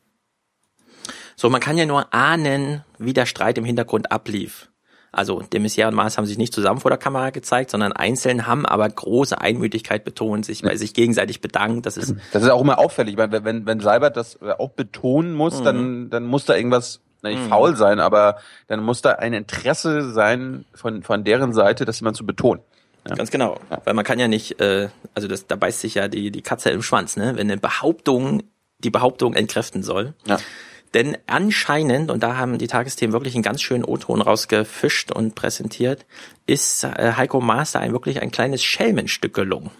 So, man kann ja nur ahnen, wie der Streit im Hintergrund ablief. Also de Maizière und Maas haben sich nicht zusammen vor der Kamera gezeigt, sondern einzeln haben aber große Einmütigkeit betont, sich bei sich gegenseitig bedankt. Das ist das ist auch immer auffällig, weil wenn wenn Seibert das auch betonen muss, mhm. dann dann muss da irgendwas nicht mhm. faul sein, aber dann muss da ein Interesse sein von, von deren Seite, das jemand zu betonen. Ja. Ganz genau. Ja. Weil man kann ja nicht, äh, also das, da beißt sich ja die, die Katze im Schwanz, ne? Wenn eine Behauptung die Behauptung entkräften soll. Ja. Denn anscheinend, und da haben die Tagesthemen wirklich einen ganz schönen O-Ton rausgefischt und präsentiert, ist äh, Heiko Maas ein wirklich ein kleines Schelmenstück gelungen.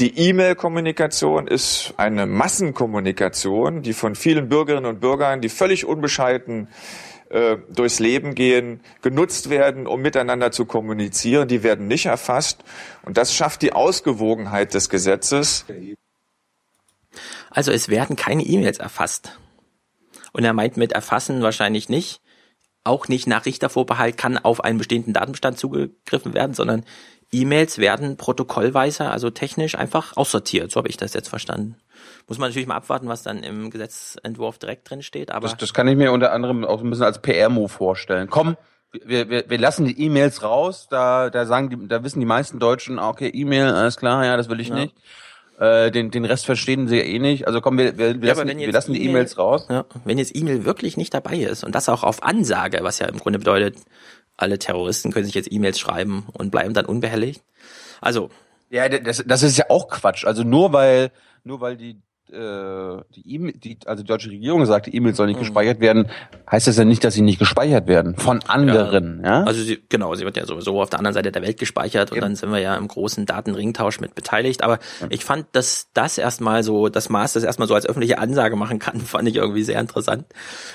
Die E-Mail-Kommunikation ist eine Massenkommunikation, die von vielen Bürgerinnen und Bürgern, die völlig unbescheiden äh, durchs Leben gehen, genutzt werden, um miteinander zu kommunizieren. Die werden nicht erfasst. Und das schafft die Ausgewogenheit des Gesetzes. Also es werden keine E-Mails erfasst. Und er meint mit erfassen wahrscheinlich nicht, auch nicht nach Richtervorbehalt kann auf einen bestimmten Datenbestand zugegriffen werden, sondern E-Mails werden protokollweise, also technisch einfach aussortiert. So habe ich das jetzt verstanden. Muss man natürlich mal abwarten, was dann im Gesetzentwurf direkt drin steht. Aber das, das kann ich mir unter anderem auch ein bisschen als PR-Move vorstellen. Komm, wir, wir, wir lassen die E-Mails raus. Da, da sagen die, da wissen die meisten Deutschen, okay, E-Mail, alles klar, ja, das will ich ja. nicht. Äh, den, den Rest verstehen sie eh nicht. Also komm, wir, wir, wir ja, lassen, wir lassen die E-Mails raus. Ja, wenn jetzt E-Mail wirklich nicht dabei ist und das auch auf Ansage, was ja im Grunde bedeutet, alle Terroristen können sich jetzt E-Mails schreiben und bleiben dann unbehelligt. Also. Ja, das, das ist ja auch Quatsch. Also nur weil, nur weil die äh, die E-Mail, die, also die deutsche Regierung sagt, die E-Mails sollen nicht mhm. gespeichert werden, heißt das ja nicht, dass sie nicht gespeichert werden von anderen. Ja. ja? Also sie, genau, sie wird ja sowieso auf der anderen Seite der Welt gespeichert und Eben. dann sind wir ja im großen Datenringtausch mit beteiligt. Aber ja. ich fand, dass das erstmal so, das Maß, das erstmal so als öffentliche Ansage machen kann, fand ich irgendwie sehr interessant.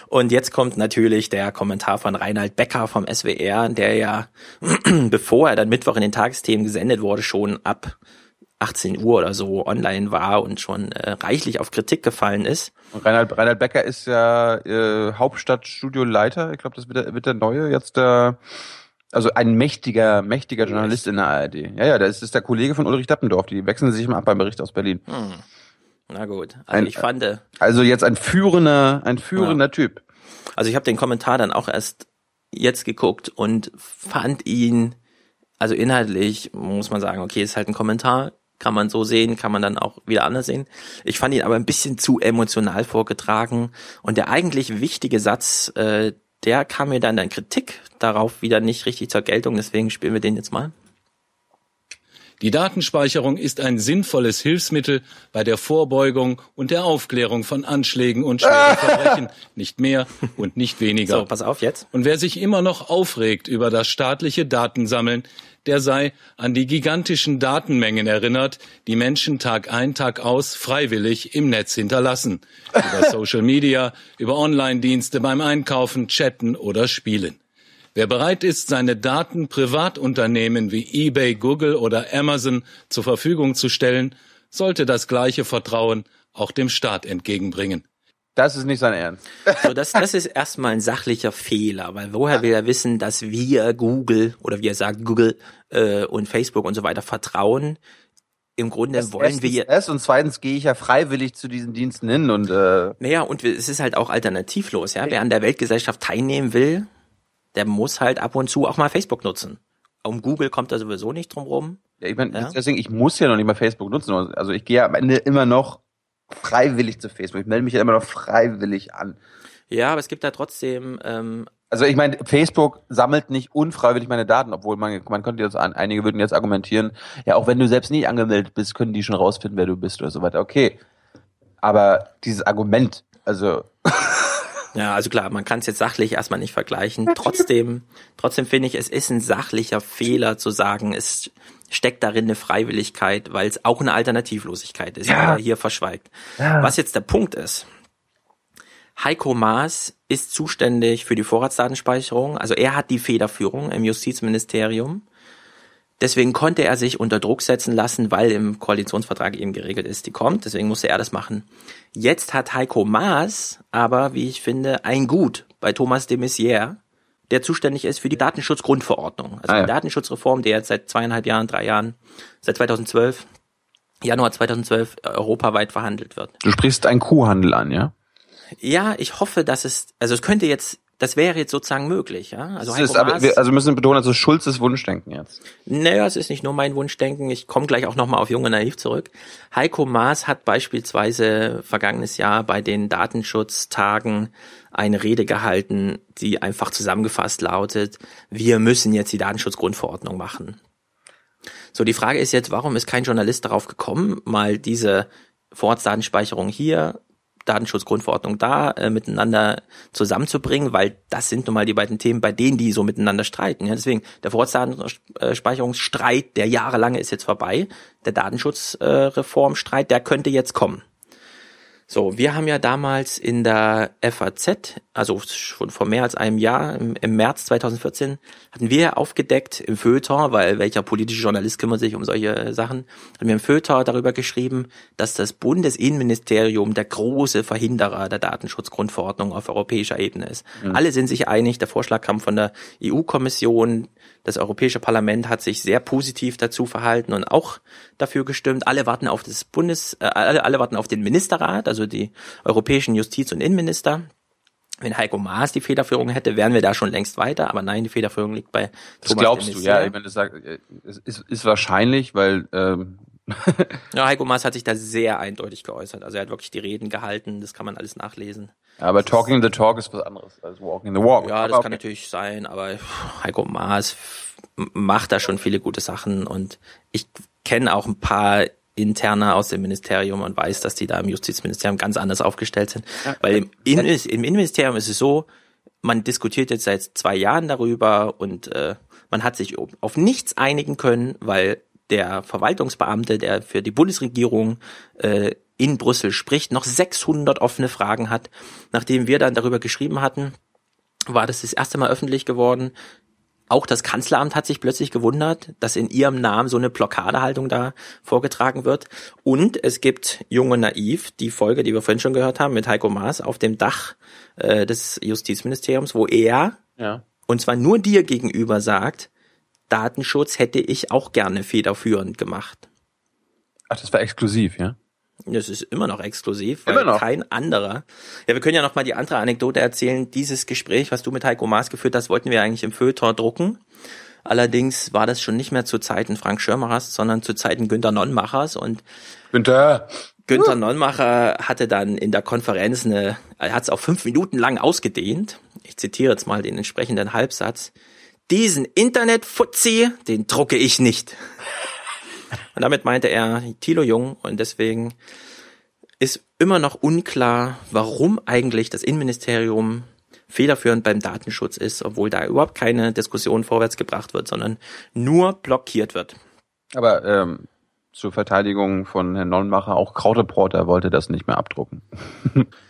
Und jetzt kommt natürlich der Kommentar von Reinhard Becker vom SWR, der ja, bevor er dann Mittwoch in den Tagesthemen gesendet wurde, schon ab 18 Uhr oder so online war und schon äh, reichlich auf Kritik gefallen ist. Und Reinhard, Reinhard Becker ist ja äh, Hauptstadtstudioleiter. Ich glaube, das wird der, wird der neue jetzt der, also ein mächtiger, mächtiger Journalist in der ARD. Ja, ja, das ist der Kollege von Ulrich Dappendorf. Die wechseln sich immer ab beim Bericht aus Berlin. Hm. Na gut, also ein, ich fand. Äh, also jetzt ein führender, ein führender ja. Typ. Also ich habe den Kommentar dann auch erst jetzt geguckt und fand ihn, also inhaltlich muss man sagen, okay, ist halt ein Kommentar, kann man so sehen, kann man dann auch wieder anders sehen. Ich fand ihn aber ein bisschen zu emotional vorgetragen und der eigentlich wichtige Satz, äh, der kam mir dann in Kritik darauf wieder nicht richtig zur Geltung, deswegen spielen wir den jetzt mal. Die Datenspeicherung ist ein sinnvolles Hilfsmittel bei der Vorbeugung und der Aufklärung von Anschlägen und schweren Verbrechen, nicht mehr und nicht weniger. So, pass auf jetzt. Und wer sich immer noch aufregt über das staatliche Datensammeln, der sei an die gigantischen Datenmengen erinnert, die Menschen Tag ein, Tag aus freiwillig im Netz hinterlassen. Über Social Media, über Online-Dienste beim Einkaufen, Chatten oder Spielen. Wer bereit ist, seine Daten Privatunternehmen wie eBay, Google oder Amazon zur Verfügung zu stellen, sollte das gleiche Vertrauen auch dem Staat entgegenbringen. Das ist nicht sein Ernst. So, das, das ist erstmal ein sachlicher Fehler, weil woher will er wissen, dass wir Google oder wie er sagt, Google äh, und Facebook und so weiter vertrauen? Im Grunde das wollen wir es und zweitens gehe ich ja freiwillig zu diesen Diensten hin und äh naja und es ist halt auch alternativlos, ja. Wer an der Weltgesellschaft teilnehmen will, der muss halt ab und zu auch mal Facebook nutzen. Um Google kommt er sowieso nicht drum rum. Ja, ich meine, ja? deswegen, ich muss ja noch nicht mal Facebook nutzen. Also ich gehe am Ende immer noch freiwillig zu Facebook. Ich melde mich ja immer noch freiwillig an. Ja, aber es gibt da trotzdem. Ähm, also ich meine, Facebook sammelt nicht unfreiwillig meine Daten, obwohl man, man könnte jetzt an, einige würden jetzt argumentieren, ja, auch wenn du selbst nicht angemeldet bist, können die schon rausfinden, wer du bist oder so weiter. Okay. Aber dieses Argument, also. Ja, also klar, man kann es jetzt sachlich erstmal nicht vergleichen. Trotzdem, trotzdem finde ich, es ist ein sachlicher Fehler zu sagen, es steckt darin eine Freiwilligkeit, weil es auch eine Alternativlosigkeit ist, ja. die er hier verschweigt. Ja. Was jetzt der Punkt ist, Heiko Maas ist zuständig für die Vorratsdatenspeicherung, also er hat die Federführung im Justizministerium. Deswegen konnte er sich unter Druck setzen lassen, weil im Koalitionsvertrag eben geregelt ist, die kommt. Deswegen musste er das machen. Jetzt hat Heiko Maas aber, wie ich finde, ein Gut bei Thomas de Maizière, der zuständig ist für die Datenschutzgrundverordnung. Also ah, ja. die Datenschutzreform, der jetzt seit zweieinhalb Jahren, drei Jahren, seit 2012, Januar 2012 europaweit verhandelt wird. Du sprichst einen Kuhhandel an, ja? Ja, ich hoffe, dass es, also es könnte jetzt das wäre jetzt sozusagen möglich, ja. Also, ist, aber wir, also müssen betonen, also Schulzes Wunschdenken jetzt. Naja, es ist nicht nur mein Wunschdenken. Ich komme gleich auch nochmal auf Junge Naiv zurück. Heiko Maas hat beispielsweise vergangenes Jahr bei den Datenschutztagen eine Rede gehalten, die einfach zusammengefasst lautet, wir müssen jetzt die Datenschutzgrundverordnung machen. So, die Frage ist jetzt, warum ist kein Journalist darauf gekommen, mal diese Vorratsdatenspeicherung hier Datenschutzgrundverordnung da äh, miteinander zusammenzubringen, weil das sind nun mal die beiden Themen, bei denen die so miteinander streiten. Ja, deswegen der Vorratsdatenspeicherungsstreit, der jahrelange ist jetzt vorbei. Der Datenschutzreformstreit, äh, der könnte jetzt kommen. So, wir haben ja damals in der FAZ, also schon vor mehr als einem Jahr, im, im März 2014, hatten wir aufgedeckt im Feuilleton, weil welcher politische Journalist kümmert sich um solche Sachen, hatten wir im Feuilleton darüber geschrieben, dass das Bundesinnenministerium der große Verhinderer der Datenschutzgrundverordnung auf europäischer Ebene ist. Mhm. Alle sind sich einig, der Vorschlag kam von der EU-Kommission, das Europäische Parlament hat sich sehr positiv dazu verhalten und auch dafür gestimmt. Alle warten auf das Bundes, äh, alle, alle warten auf den Ministerrat, also die europäischen Justiz- und Innenminister. Wenn Heiko Maas die Federführung hätte, wären wir da schon längst weiter, aber nein, die Federführung liegt bei Das Thomas glaubst du, ja. Ich meine, das es ist, ist wahrscheinlich, weil ähm ja, Heiko Maas hat sich da sehr eindeutig geäußert. Also er hat wirklich die Reden gehalten, das kann man alles nachlesen. Ja, aber Talking the Talk ist was anderes als Walking the Walk. Ja, das aber kann okay. natürlich sein, aber Heiko Maas macht da schon viele gute Sachen und ich kenne auch ein paar Interner aus dem Ministerium und weiß, dass die da im Justizministerium ganz anders aufgestellt sind. Ja. Weil im, In im Innenministerium ist es so, man diskutiert jetzt seit zwei Jahren darüber und äh, man hat sich auf nichts einigen können, weil der Verwaltungsbeamte, der für die Bundesregierung äh, in Brüssel spricht, noch 600 offene Fragen hat. Nachdem wir dann darüber geschrieben hatten, war das das erste Mal öffentlich geworden. Auch das Kanzleramt hat sich plötzlich gewundert, dass in ihrem Namen so eine Blockadehaltung da vorgetragen wird. Und es gibt Junge Naiv, die Folge, die wir vorhin schon gehört haben, mit Heiko Maas auf dem Dach äh, des Justizministeriums, wo er, ja. und zwar nur dir gegenüber sagt, Datenschutz hätte ich auch gerne federführend gemacht. Ach, das war exklusiv, ja? Das ist immer noch exklusiv, weil noch. kein anderer. Ja, wir können ja noch mal die andere Anekdote erzählen. Dieses Gespräch, was du mit Heiko Maas geführt hast, wollten wir eigentlich im Feuilleton drucken. Allerdings war das schon nicht mehr zu Zeiten Frank Schirmerers, sondern zu Zeiten Günter Nonnmachers und Günther. Günther Nonnmacher hatte dann in der Konferenz eine, er hat es auch fünf Minuten lang ausgedehnt. Ich zitiere jetzt mal den entsprechenden Halbsatz. Diesen Internet-Fuzzi, den drucke ich nicht. Und damit meinte er Thilo Jung und deswegen ist immer noch unklar, warum eigentlich das Innenministerium federführend beim Datenschutz ist, obwohl da überhaupt keine Diskussion vorwärts gebracht wird, sondern nur blockiert wird. Aber ähm, zur Verteidigung von Herrn Nonnmacher, auch Krautreporter wollte das nicht mehr abdrucken.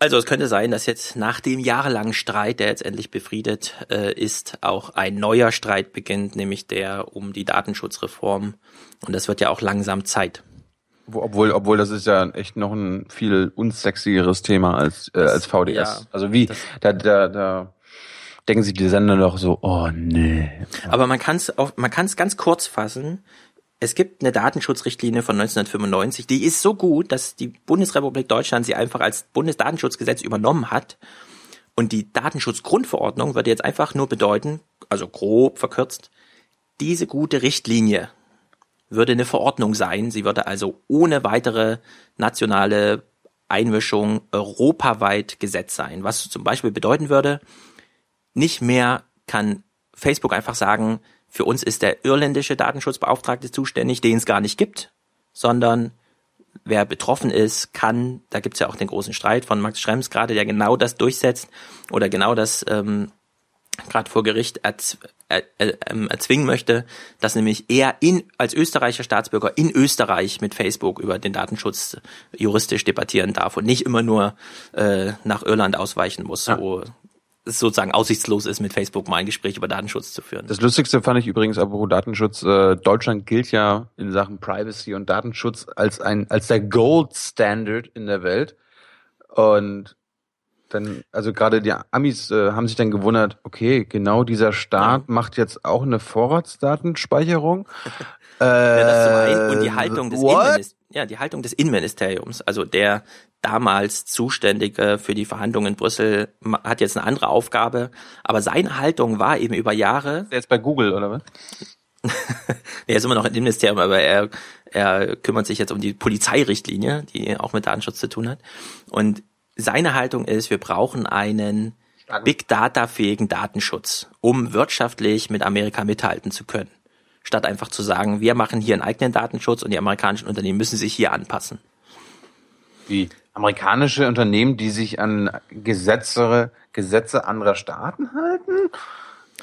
Also es könnte sein, dass jetzt nach dem jahrelangen Streit, der jetzt endlich befriedet äh, ist, auch ein neuer Streit beginnt, nämlich der um die Datenschutzreform. Und das wird ja auch langsam Zeit. Obwohl, obwohl das ist ja echt noch ein viel unsexigeres Thema als äh, als VDS. Ja, also wie da da da denken sich die Sender doch so, oh nee. Aber man kann es man kann es ganz kurz fassen es gibt eine Datenschutzrichtlinie von 1995, die ist so gut, dass die Bundesrepublik Deutschland sie einfach als Bundesdatenschutzgesetz übernommen hat. Und die Datenschutzgrundverordnung würde jetzt einfach nur bedeuten, also grob verkürzt, diese gute Richtlinie würde eine Verordnung sein. Sie würde also ohne weitere nationale Einmischung europaweit Gesetz sein. Was zum Beispiel bedeuten würde, nicht mehr kann Facebook einfach sagen, für uns ist der irländische Datenschutzbeauftragte zuständig, den es gar nicht gibt, sondern wer betroffen ist, kann, da gibt's ja auch den großen Streit von Max Schrems gerade, der genau das durchsetzt oder genau das ähm, gerade vor Gericht erz, er, er, ähm, erzwingen möchte, dass nämlich er in, als österreichischer Staatsbürger in Österreich mit Facebook über den Datenschutz juristisch debattieren darf und nicht immer nur äh, nach Irland ausweichen muss, ja. wo es sozusagen aussichtslos ist, mit Facebook mal ein Gespräch über Datenschutz zu führen. Das Lustigste fand ich übrigens, apropos Datenschutz, äh, Deutschland gilt ja in Sachen Privacy und Datenschutz als ein, als der Gold Standard in der Welt. Und dann, also gerade die Amis äh, haben sich dann gewundert, okay, genau dieser Staat macht jetzt auch eine Vorratsdatenspeicherung. äh, ja, das zum einen. Und die Haltung des Innenministeriums ja, die Haltung des Innenministeriums, also der damals Zuständige für die Verhandlungen in Brüssel hat jetzt eine andere Aufgabe, aber seine Haltung war eben über Jahre. Jetzt bei Google oder was? er ist immer noch im Innenministerium, aber er, er kümmert sich jetzt um die Polizeirichtlinie, die auch mit Datenschutz zu tun hat. Und seine Haltung ist, wir brauchen einen Big Data fähigen Datenschutz, um wirtschaftlich mit Amerika mithalten zu können statt einfach zu sagen, wir machen hier einen eigenen Datenschutz und die amerikanischen Unternehmen müssen sich hier anpassen. Wie? Amerikanische Unternehmen, die sich an Gesetze, Gesetze anderer Staaten halten?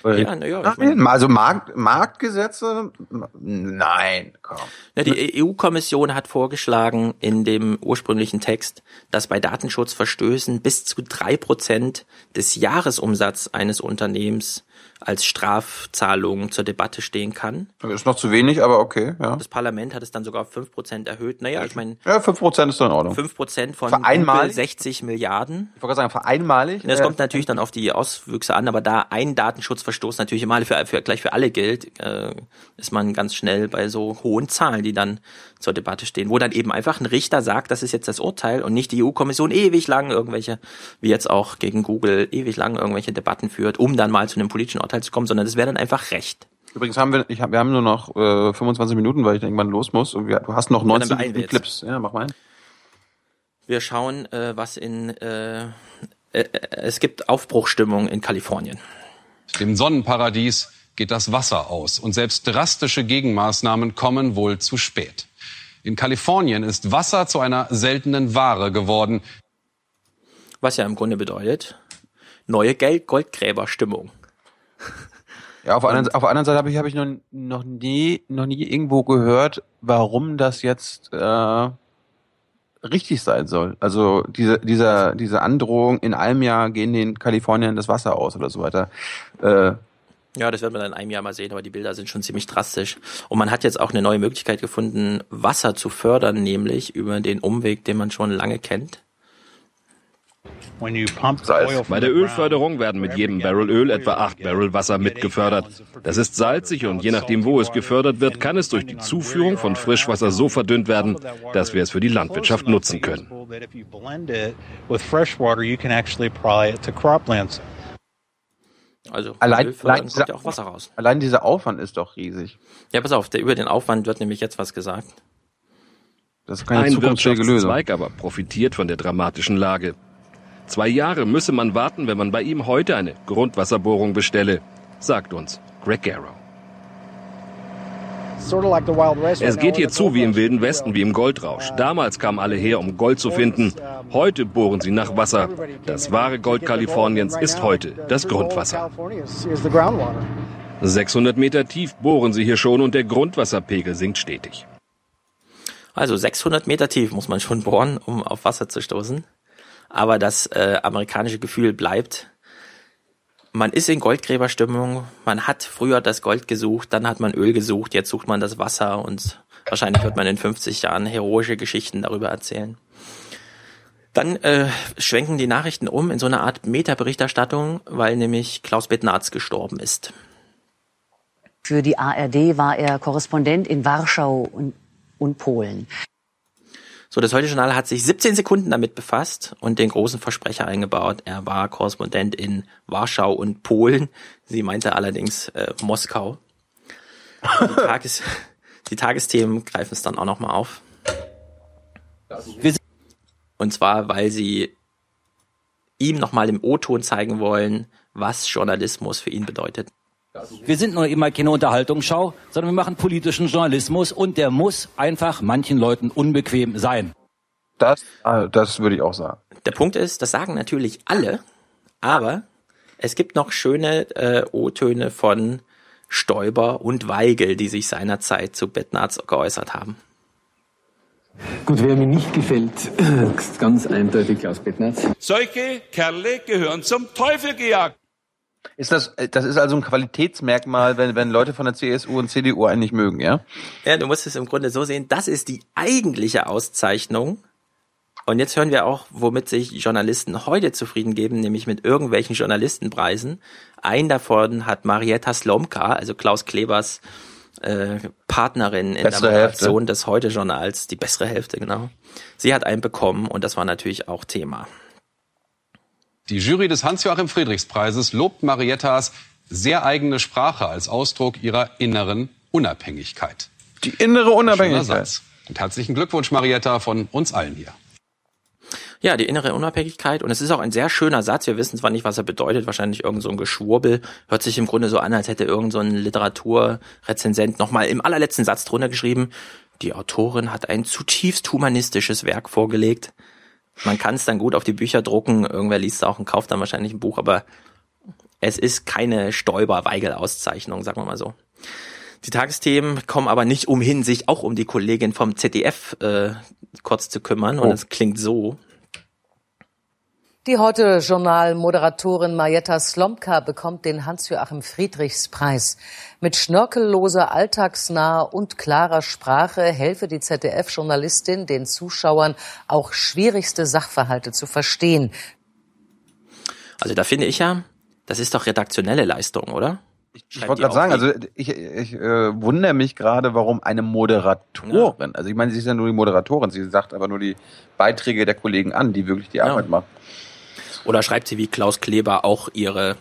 Ja, na ja, ich mein, also Markt, Marktgesetze? Nein, komm. Die EU-Kommission hat vorgeschlagen in dem ursprünglichen Text, dass bei Datenschutzverstößen bis zu drei Prozent des Jahresumsatzes eines Unternehmens als Strafzahlung zur Debatte stehen kann. Das ist noch zu wenig, aber okay, ja. Das Parlament hat es dann sogar auf 5% erhöht. Naja, ich meine. Ja, 5% ist doch in Ordnung. 5% von Google 60 Milliarden. Ich wollte gerade sagen, vereinmalig. Das kommt natürlich dann auf die Auswüchse an, aber da ein Datenschutzverstoß natürlich immer für, für, gleich für alle gilt, äh, ist man ganz schnell bei so hohen Zahlen, die dann zur Debatte stehen, wo dann eben einfach ein Richter sagt, das ist jetzt das Urteil und nicht die EU-Kommission ewig lang irgendwelche, wie jetzt auch gegen Google, ewig lang irgendwelche Debatten führt, um dann mal zu einem politischen Urteil zu kommen, sondern das wäre dann einfach Recht. Übrigens haben wir, ich hab, wir haben nur noch äh, 25 Minuten, weil ich irgendwann los muss und wir, du hast noch 19 Clips. Ja, mach mal. Wir schauen, äh, was in äh, äh, es gibt Aufbruchstimmung in Kalifornien. Dem Sonnenparadies geht das Wasser aus und selbst drastische Gegenmaßnahmen kommen wohl zu spät. In Kalifornien ist Wasser zu einer seltenen Ware geworden. Was ja im Grunde bedeutet, neue Geld Goldgräberstimmung. Ja, auf der anderen, auf der anderen Seite habe ich, hab ich noch, noch, nie, noch nie irgendwo gehört, warum das jetzt äh, richtig sein soll. Also diese, dieser, diese Androhung, in einem Jahr gehen den Kalifornien das Wasser aus oder so weiter. Äh, ja, das wird man dann in einem Jahr mal sehen, aber die Bilder sind schon ziemlich drastisch. Und man hat jetzt auch eine neue Möglichkeit gefunden, Wasser zu fördern, nämlich über den Umweg, den man schon lange kennt. Bei der Ölförderung werden mit jedem Barrel Öl etwa acht Barrel Wasser mitgefördert. Das ist salzig und je nachdem, wo es gefördert wird, kann es durch die Zuführung von Frischwasser so verdünnt werden, dass wir es für die Landwirtschaft nutzen können. Also allein, allein, kommt ja auch Wasser raus. Allein dieser Aufwand ist doch riesig. Ja, pass auf, der, über den Aufwand wird nämlich jetzt was gesagt. Das ist keine Ein Wirtschaftszweig aber profitiert von der dramatischen Lage. Zwei Jahre müsse man warten, wenn man bei ihm heute eine Grundwasserbohrung bestelle, sagt uns Greg Garrow. Es geht hier zu wie im Wilden Westen, wie im Goldrausch. Damals kamen alle her, um Gold zu finden. Heute bohren sie nach Wasser. Das wahre Gold Kaliforniens ist heute das Grundwasser. 600 Meter tief bohren sie hier schon und der Grundwasserpegel sinkt stetig. Also 600 Meter tief muss man schon bohren, um auf Wasser zu stoßen aber das äh, amerikanische Gefühl bleibt. Man ist in Goldgräberstimmung, man hat früher das Gold gesucht, dann hat man Öl gesucht, jetzt sucht man das Wasser und wahrscheinlich wird man in 50 Jahren heroische Geschichten darüber erzählen. Dann äh, schwenken die Nachrichten um in so eine Art Metaberichterstattung, weil nämlich Klaus Bettnarz gestorben ist. Für die ARD war er Korrespondent in Warschau und, und Polen. So, das Heute Journal hat sich 17 Sekunden damit befasst und den großen Versprecher eingebaut. Er war Korrespondent in Warschau und Polen. Sie meinte allerdings äh, Moskau. Die, Tages die Tagesthemen greifen es dann auch nochmal auf. Und zwar, weil sie ihm nochmal im O-Ton zeigen wollen, was Journalismus für ihn bedeutet. Wir sind nur immer keine Unterhaltungsschau, sondern wir machen politischen Journalismus und der muss einfach manchen Leuten unbequem sein. Das, ah, das würde ich auch sagen. Der Punkt ist, das sagen natürlich alle, aber es gibt noch schöne äh, O-Töne von Stoiber und Weigel, die sich seinerzeit zu Bettnarz geäußert haben. Gut, wer mir nicht gefällt, ganz eindeutig Klaus Bettnarz. Solche Kerle gehören zum Teufel gejagt. Ist das, äh, das ist also ein Qualitätsmerkmal, wenn, wenn Leute von der CSU und CDU einen nicht mögen, ja? Ja, du musst es im Grunde so sehen, das ist die eigentliche Auszeichnung. Und jetzt hören wir auch, womit sich Journalisten heute zufrieden geben, nämlich mit irgendwelchen Journalistenpreisen. Einen davon hat Marietta Slomka, also Klaus Klebers äh, Partnerin in bessere der Moderation Hälfte. des Heute-Journals, die bessere Hälfte, genau. Sie hat einen bekommen und das war natürlich auch Thema. Die Jury des Hans-Joachim Friedrichs-Preises lobt Mariettas sehr eigene Sprache als Ausdruck ihrer inneren Unabhängigkeit. Die innere Unabhängigkeit. Und herzlichen Glückwunsch, Marietta, von uns allen hier. Ja, die innere Unabhängigkeit. Und es ist auch ein sehr schöner Satz. Wir wissen zwar nicht, was er bedeutet. Wahrscheinlich irgend so ein Geschwurbel. Hört sich im Grunde so an, als hätte irgend so ein Literaturrezensent nochmal im allerletzten Satz drunter geschrieben. Die Autorin hat ein zutiefst humanistisches Werk vorgelegt. Man kann es dann gut auf die Bücher drucken, irgendwer liest es auch und kauft dann wahrscheinlich ein Buch, aber es ist keine Stoiber-Weigel-Auszeichnung, sagen wir mal so. Die Tagesthemen kommen aber nicht umhin, sich auch um die Kollegin vom ZDF äh, kurz zu kümmern. Und oh. es klingt so. Die heute Journal-Moderatorin Marietta Slomka bekommt den Hans-Joachim Friedrichs Preis. Mit schnörkelloser, alltagsnaher und klarer Sprache helfe die ZDF-Journalistin den Zuschauern auch schwierigste Sachverhalte zu verstehen. Also da finde ich ja, das ist doch redaktionelle Leistung, oder? Ich, ich wollte gerade sagen, also ich, ich äh, wundere mich gerade, warum eine Moderatorin, ja. also ich meine, sie ist ja nur die Moderatorin, sie sagt aber nur die Beiträge der Kollegen an, die wirklich die ja. Arbeit machen. Oder schreibt sie wie Klaus Kleber auch ihre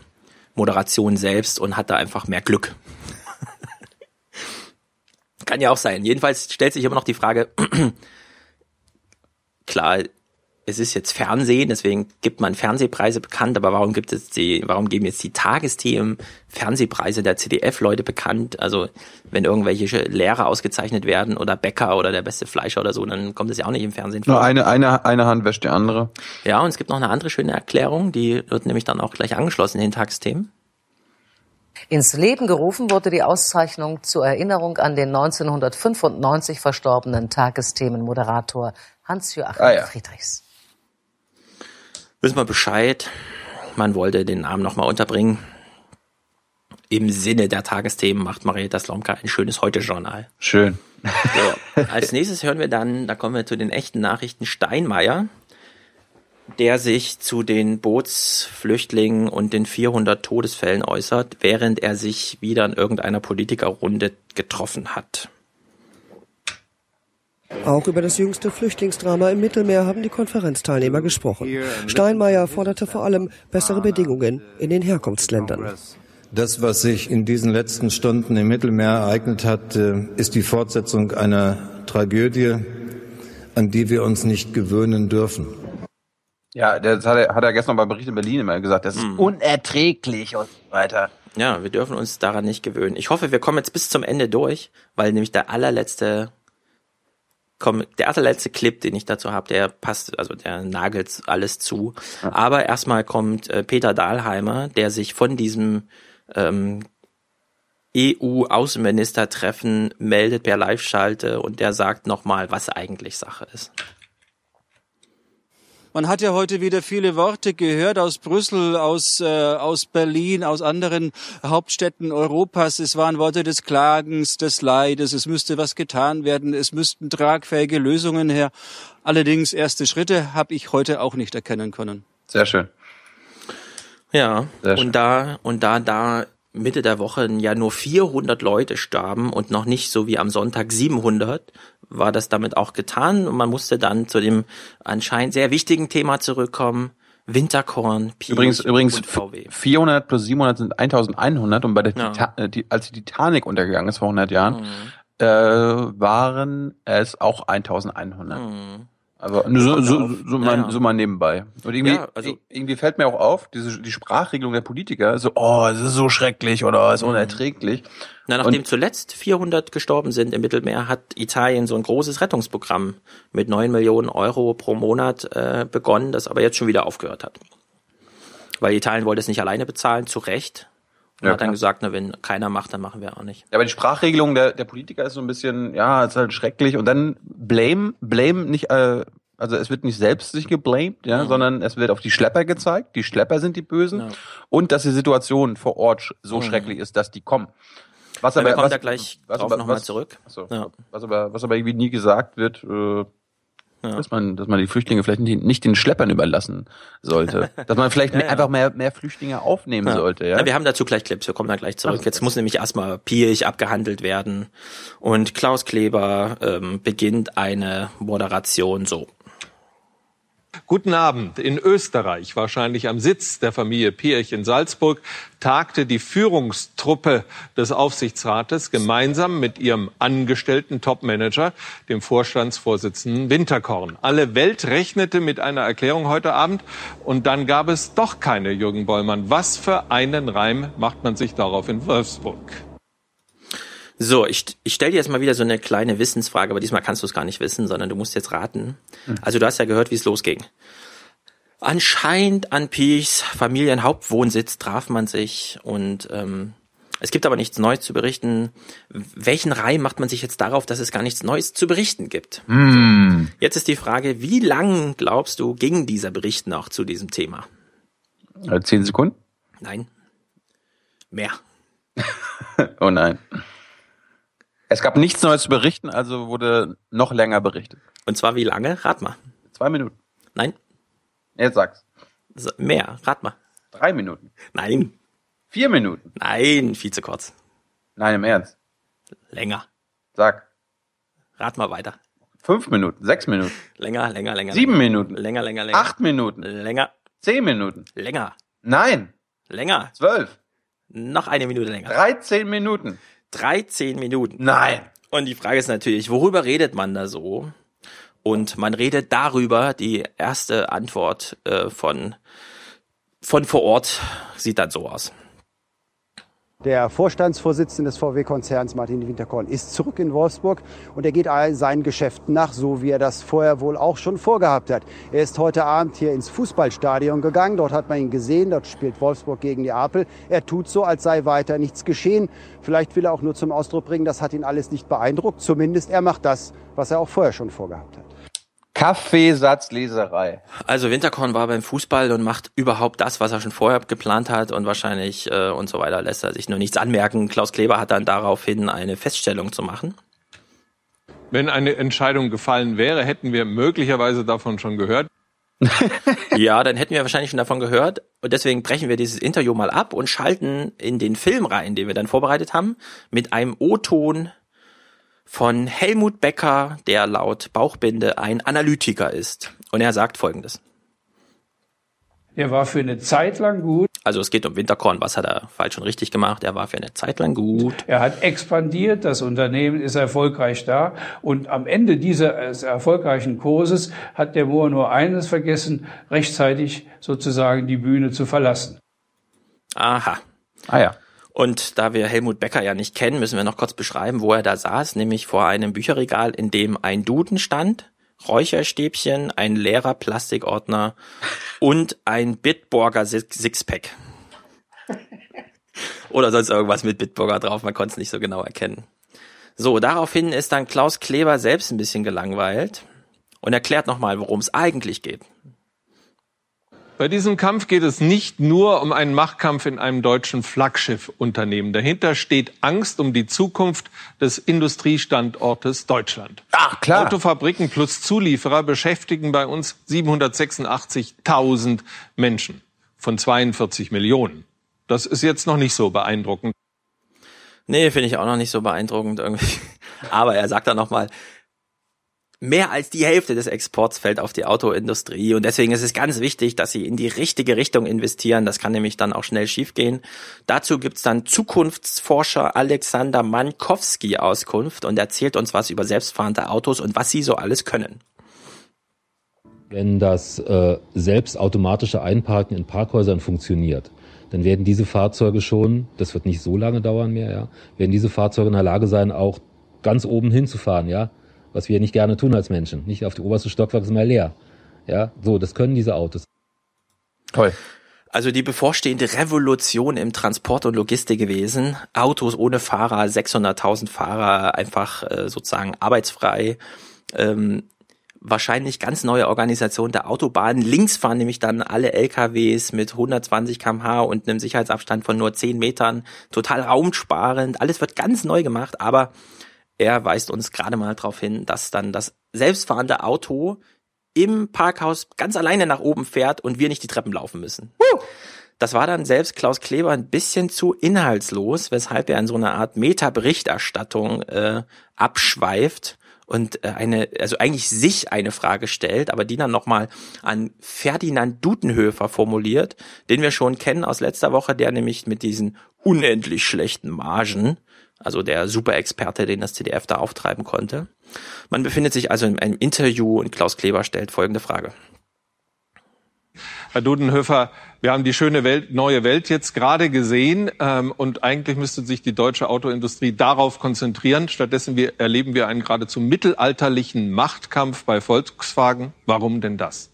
Moderation selbst und hat da einfach mehr Glück. Kann ja auch sein. Jedenfalls stellt sich immer noch die Frage, klar, es ist jetzt Fernsehen, deswegen gibt man Fernsehpreise bekannt, aber warum gibt es die, warum geben jetzt die Tagesthemen Fernsehpreise der CDF-Leute bekannt? Also wenn irgendwelche Lehrer ausgezeichnet werden oder Bäcker oder der beste Fleischer oder so, dann kommt es ja auch nicht im Fernsehen vor. Nur eine, eine, eine Hand wäscht die andere. Ja, und es gibt noch eine andere schöne Erklärung, die wird nämlich dann auch gleich angeschlossen in den Tagesthemen. Ins Leben gerufen wurde die Auszeichnung zur Erinnerung an den 1995 verstorbenen Tagesthemenmoderator Hans-Joachim ah, ja. Friedrichs wissen wir Bescheid. Man wollte den Namen nochmal unterbringen. Im Sinne der Tagesthemen macht Marietta Slomka ein schönes Heute-Journal. Schön. So, als nächstes hören wir dann, da kommen wir zu den echten Nachrichten, Steinmeier, der sich zu den Bootsflüchtlingen und den 400 Todesfällen äußert, während er sich wieder in irgendeiner Politikerrunde getroffen hat. Auch über das jüngste Flüchtlingsdrama im Mittelmeer haben die Konferenzteilnehmer gesprochen. Steinmeier forderte vor allem bessere Bedingungen in den Herkunftsländern. Das, was sich in diesen letzten Stunden im Mittelmeer ereignet hat, äh, ist die Fortsetzung einer Tragödie, an die wir uns nicht gewöhnen dürfen. Ja, das hat er, hat er gestern beim Bericht in Berlin immer gesagt, das ist mhm. unerträglich und so weiter. Ja, wir dürfen uns daran nicht gewöhnen. Ich hoffe, wir kommen jetzt bis zum Ende durch, weil nämlich der allerletzte komm, der allerletzte Clip, den ich dazu habe, der passt, also der nagelt alles zu. Ja. Aber erstmal kommt äh, Peter Dahlheimer, der sich von diesem ähm, EU-Außenministertreffen meldet per Live-Schalte und der sagt nochmal, was eigentlich Sache ist. Man hat ja heute wieder viele Worte gehört aus Brüssel, aus, äh, aus Berlin, aus anderen Hauptstädten Europas. Es waren Worte des Klagens, des Leides. Es müsste was getan werden. Es müssten tragfähige Lösungen her. Allerdings erste Schritte habe ich heute auch nicht erkennen können. Sehr schön. Ja, Sehr und da und da da Mitte der Woche ja nur 400 Leute starben und noch nicht so wie am Sonntag 700, war das damit auch getan und man musste dann zu dem anscheinend sehr wichtigen Thema zurückkommen. Winterkorn, Pi übrigens, übrigens 400 plus 700 sind 1100 und bei der ja. Tita äh, die, als die Titanic untergegangen ist vor 100 Jahren, mhm. äh, waren es auch 1100. Mhm. Aber so, so, so, mal, ja, ja. so mal nebenbei. Und irgendwie, ja, also, irgendwie fällt mir auch auf, diese, die Sprachregelung der Politiker, so, oh, es ist so schrecklich oder es ist mhm. unerträglich. Na, nachdem und, zuletzt 400 gestorben sind im Mittelmeer, hat Italien so ein großes Rettungsprogramm mit 9 Millionen Euro pro Monat äh, begonnen, das aber jetzt schon wieder aufgehört hat. Weil Italien wollte es nicht alleine bezahlen, zu Recht. Und ja, hat dann gesagt, na, wenn keiner macht, dann machen wir auch nicht. Ja, aber die Sprachregelung der, der Politiker ist so ein bisschen, ja, ist halt schrecklich. Und dann blame, blame nicht, äh, also es wird nicht selbst sich geblamed, ja, mhm. sondern es wird auf die Schlepper gezeigt. Die Schlepper sind die Bösen. Ja. Und dass die Situation vor Ort so mhm. schrecklich ist, dass die kommen. Was aber, wir kommen was, da gleich was, drauf nochmal zurück. Achso, ja. was, aber, was aber irgendwie nie gesagt wird, äh, ja. Dass man, dass man die Flüchtlinge vielleicht nicht, den Schleppern überlassen sollte. dass man vielleicht ja, ja. einfach mehr, mehr Flüchtlinge aufnehmen sollte, ja? Wir haben dazu gleich Clips, wir kommen da gleich zurück. Ach, Jetzt muss nämlich erstmal Pirch abgehandelt werden. Und Klaus Kleber ähm, beginnt eine Moderation so. Guten Abend. In Österreich, wahrscheinlich am Sitz der Familie Pirch in Salzburg, tagte die Führungstruppe des Aufsichtsrates gemeinsam mit ihrem angestellten Topmanager, dem Vorstandsvorsitzenden Winterkorn. Alle Welt rechnete mit einer Erklärung heute Abend und dann gab es doch keine Jürgen Bollmann. Was für einen Reim macht man sich darauf in Wolfsburg? So, ich, ich stelle dir jetzt mal wieder so eine kleine Wissensfrage, aber diesmal kannst du es gar nicht wissen, sondern du musst jetzt raten. Mhm. Also du hast ja gehört, wie es losging. Anscheinend an Piechs Familienhauptwohnsitz traf man sich und ähm, es gibt aber nichts Neues zu berichten. Welchen Reim macht man sich jetzt darauf, dass es gar nichts Neues zu berichten gibt? Mm. Jetzt ist die Frage, wie lang glaubst du, ging dieser Bericht noch zu diesem Thema? Äh, zehn Sekunden? Nein. Mehr. oh nein. Es gab nichts Neues zu berichten, also wurde noch länger berichtet. Und zwar wie lange? Rat mal. Zwei Minuten. Nein. Jetzt sag's. Mehr. Rat mal. Drei Minuten. Nein. Vier Minuten. Nein, viel zu kurz. Nein, im Ernst. Länger. Sag. Rat mal weiter. Fünf Minuten, sechs Minuten. Länger, länger, länger. Sieben länger. Minuten. Länger, länger, länger. Acht Minuten. Länger. Zehn Minuten. Länger. Nein. Länger. Zwölf. Noch eine Minute länger. 13 Minuten. 13 Minuten. Nein. Und die Frage ist natürlich, worüber redet man da so? Und man redet darüber, die erste Antwort äh, von, von vor Ort sieht dann so aus. Der Vorstandsvorsitzende des VW-Konzerns, Martin Winterkorn, ist zurück in Wolfsburg und er geht all seinen Geschäften nach, so wie er das vorher wohl auch schon vorgehabt hat. Er ist heute Abend hier ins Fußballstadion gegangen. Dort hat man ihn gesehen. Dort spielt Wolfsburg gegen die Apel. Er tut so, als sei weiter nichts geschehen. Vielleicht will er auch nur zum Ausdruck bringen, das hat ihn alles nicht beeindruckt. Zumindest er macht das, was er auch vorher schon vorgehabt hat. Kaffeesatzleserei. Also Winterkorn war beim Fußball und macht überhaupt das, was er schon vorher geplant hat und wahrscheinlich äh, und so weiter lässt er sich nur nichts anmerken. Klaus Kleber hat dann daraufhin eine Feststellung zu machen. Wenn eine Entscheidung gefallen wäre, hätten wir möglicherweise davon schon gehört. ja, dann hätten wir wahrscheinlich schon davon gehört. Und deswegen brechen wir dieses Interview mal ab und schalten in den Film rein, den wir dann vorbereitet haben, mit einem O-Ton von Helmut Becker, der laut Bauchbinde ein Analytiker ist. Und er sagt Folgendes. Er war für eine Zeit lang gut. Also es geht um Winterkorn, was hat er falsch und richtig gemacht? Er war für eine Zeit lang gut. Er hat expandiert, das Unternehmen ist erfolgreich da und am Ende dieses erfolgreichen Kurses hat der Moor nur eines vergessen, rechtzeitig sozusagen die Bühne zu verlassen. Aha. Ah ja. Und da wir Helmut Becker ja nicht kennen, müssen wir noch kurz beschreiben, wo er da saß, nämlich vor einem Bücherregal, in dem ein Duden stand, Räucherstäbchen, ein leerer Plastikordner und ein Bitburger Sixpack. Oder sonst irgendwas mit Bitburger drauf, man konnte es nicht so genau erkennen. So, daraufhin ist dann Klaus Kleber selbst ein bisschen gelangweilt und erklärt nochmal, worum es eigentlich geht. Bei diesem Kampf geht es nicht nur um einen Machtkampf in einem deutschen Flaggschiffunternehmen. Dahinter steht Angst um die Zukunft des Industriestandortes Deutschland. Ach, klar. Autofabriken plus Zulieferer beschäftigen bei uns 786.000 Menschen von 42 Millionen. Das ist jetzt noch nicht so beeindruckend. Nee, finde ich auch noch nicht so beeindruckend irgendwie. Aber er sagt dann nochmal, mehr als die Hälfte des Exports fällt auf die Autoindustrie und deswegen ist es ganz wichtig, dass sie in die richtige Richtung investieren. Das kann nämlich dann auch schnell schiefgehen. Dazu gibt's dann Zukunftsforscher Alexander Mankowski Auskunft und erzählt uns was über selbstfahrende Autos und was sie so alles können. Wenn das äh, selbstautomatische Einparken in Parkhäusern funktioniert, dann werden diese Fahrzeuge schon, das wird nicht so lange dauern mehr, ja, werden diese Fahrzeuge in der Lage sein, auch ganz oben hinzufahren, ja, was wir nicht gerne tun als Menschen. Nicht auf die oberste Stockwerk ist mal leer. Ja, so, das können diese Autos. Toll. Also die bevorstehende Revolution im Transport- und Logistikgewesen. Autos ohne Fahrer, 600.000 Fahrer einfach äh, sozusagen arbeitsfrei. Ähm, wahrscheinlich ganz neue Organisation der Autobahnen. Links fahren nämlich dann alle LKWs mit 120 kmh und einem Sicherheitsabstand von nur 10 Metern. Total raumsparend. Alles wird ganz neu gemacht, aber er weist uns gerade mal darauf hin, dass dann das selbstfahrende Auto im Parkhaus ganz alleine nach oben fährt und wir nicht die Treppen laufen müssen. Das war dann selbst Klaus Kleber ein bisschen zu inhaltslos, weshalb er in so einer Art Meta-Berichterstattung äh, abschweift und äh, eine, also eigentlich sich eine Frage stellt, aber die dann nochmal an Ferdinand Dudenhöfer formuliert, den wir schon kennen aus letzter Woche, der nämlich mit diesen unendlich schlechten Margen also der Superexperte, den das CDF da auftreiben konnte. Man befindet sich also in einem Interview und Klaus Kleber stellt folgende Frage. Herr Dudenhöfer, wir haben die schöne Welt, neue Welt jetzt gerade gesehen ähm, und eigentlich müsste sich die deutsche Autoindustrie darauf konzentrieren. Stattdessen wir, erleben wir einen geradezu mittelalterlichen Machtkampf bei Volkswagen. Warum denn das?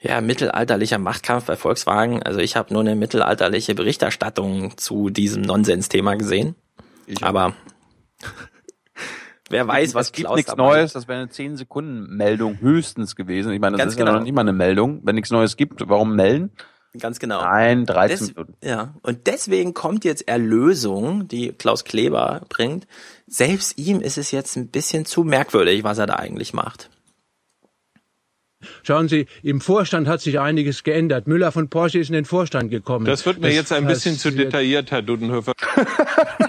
Ja, mittelalterlicher Machtkampf bei Volkswagen. Also ich habe nur eine mittelalterliche Berichterstattung zu diesem Nonsensthema gesehen. Ich Aber wer weiß, was es gibt nichts Neues. Das wäre eine 10 Sekunden Meldung höchstens gewesen. Ich meine, das Ganz ist genau. ja noch nicht mal eine Meldung. Wenn nichts Neues gibt, warum melden? Ganz genau. Nein, 13 Des, Minuten. Ja, und deswegen kommt jetzt Erlösung, die Klaus Kleber bringt. Selbst ihm ist es jetzt ein bisschen zu merkwürdig, was er da eigentlich macht. Schauen Sie, im Vorstand hat sich einiges geändert. Müller von Porsche ist in den Vorstand gekommen. Das wird mir Das jetzt ein bisschen zu detailliert, Herr Dudenhöfer.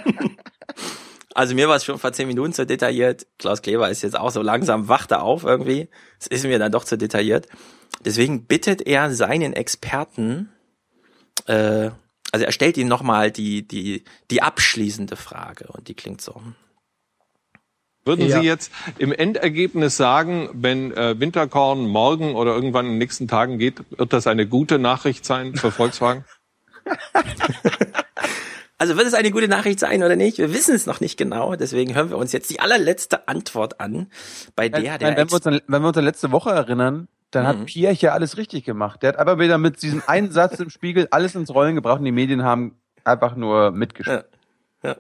Also mir war es schon vor zehn Minuten zu detailliert. Klaus Kleber ist jetzt auch so langsam wacht er auf irgendwie. Es ist mir dann doch zu detailliert. Deswegen bittet er seinen Experten, äh, also er stellt ihm nochmal die, die, die abschließende Frage und die klingt so. Würden Ja. Sie jetzt im Endergebnis sagen, wenn äh, Winterkorn morgen oder irgendwann in den nächsten Tagen geht, wird das eine gute Nachricht sein für Volkswagen? Also wird es eine gute Nachricht sein oder nicht? Wir wissen es noch nicht genau. Deswegen hören wir uns jetzt die allerletzte Antwort an, bei der der nein, wenn, wir uns an, wenn wir uns an letzte Woche erinnern, dann Mhm. hat Pierre ja alles richtig gemacht. Der hat aber wieder mit diesem einen Satz im Spiegel alles ins Rollen gebracht und die Medien haben einfach nur mitgespielt. Ja,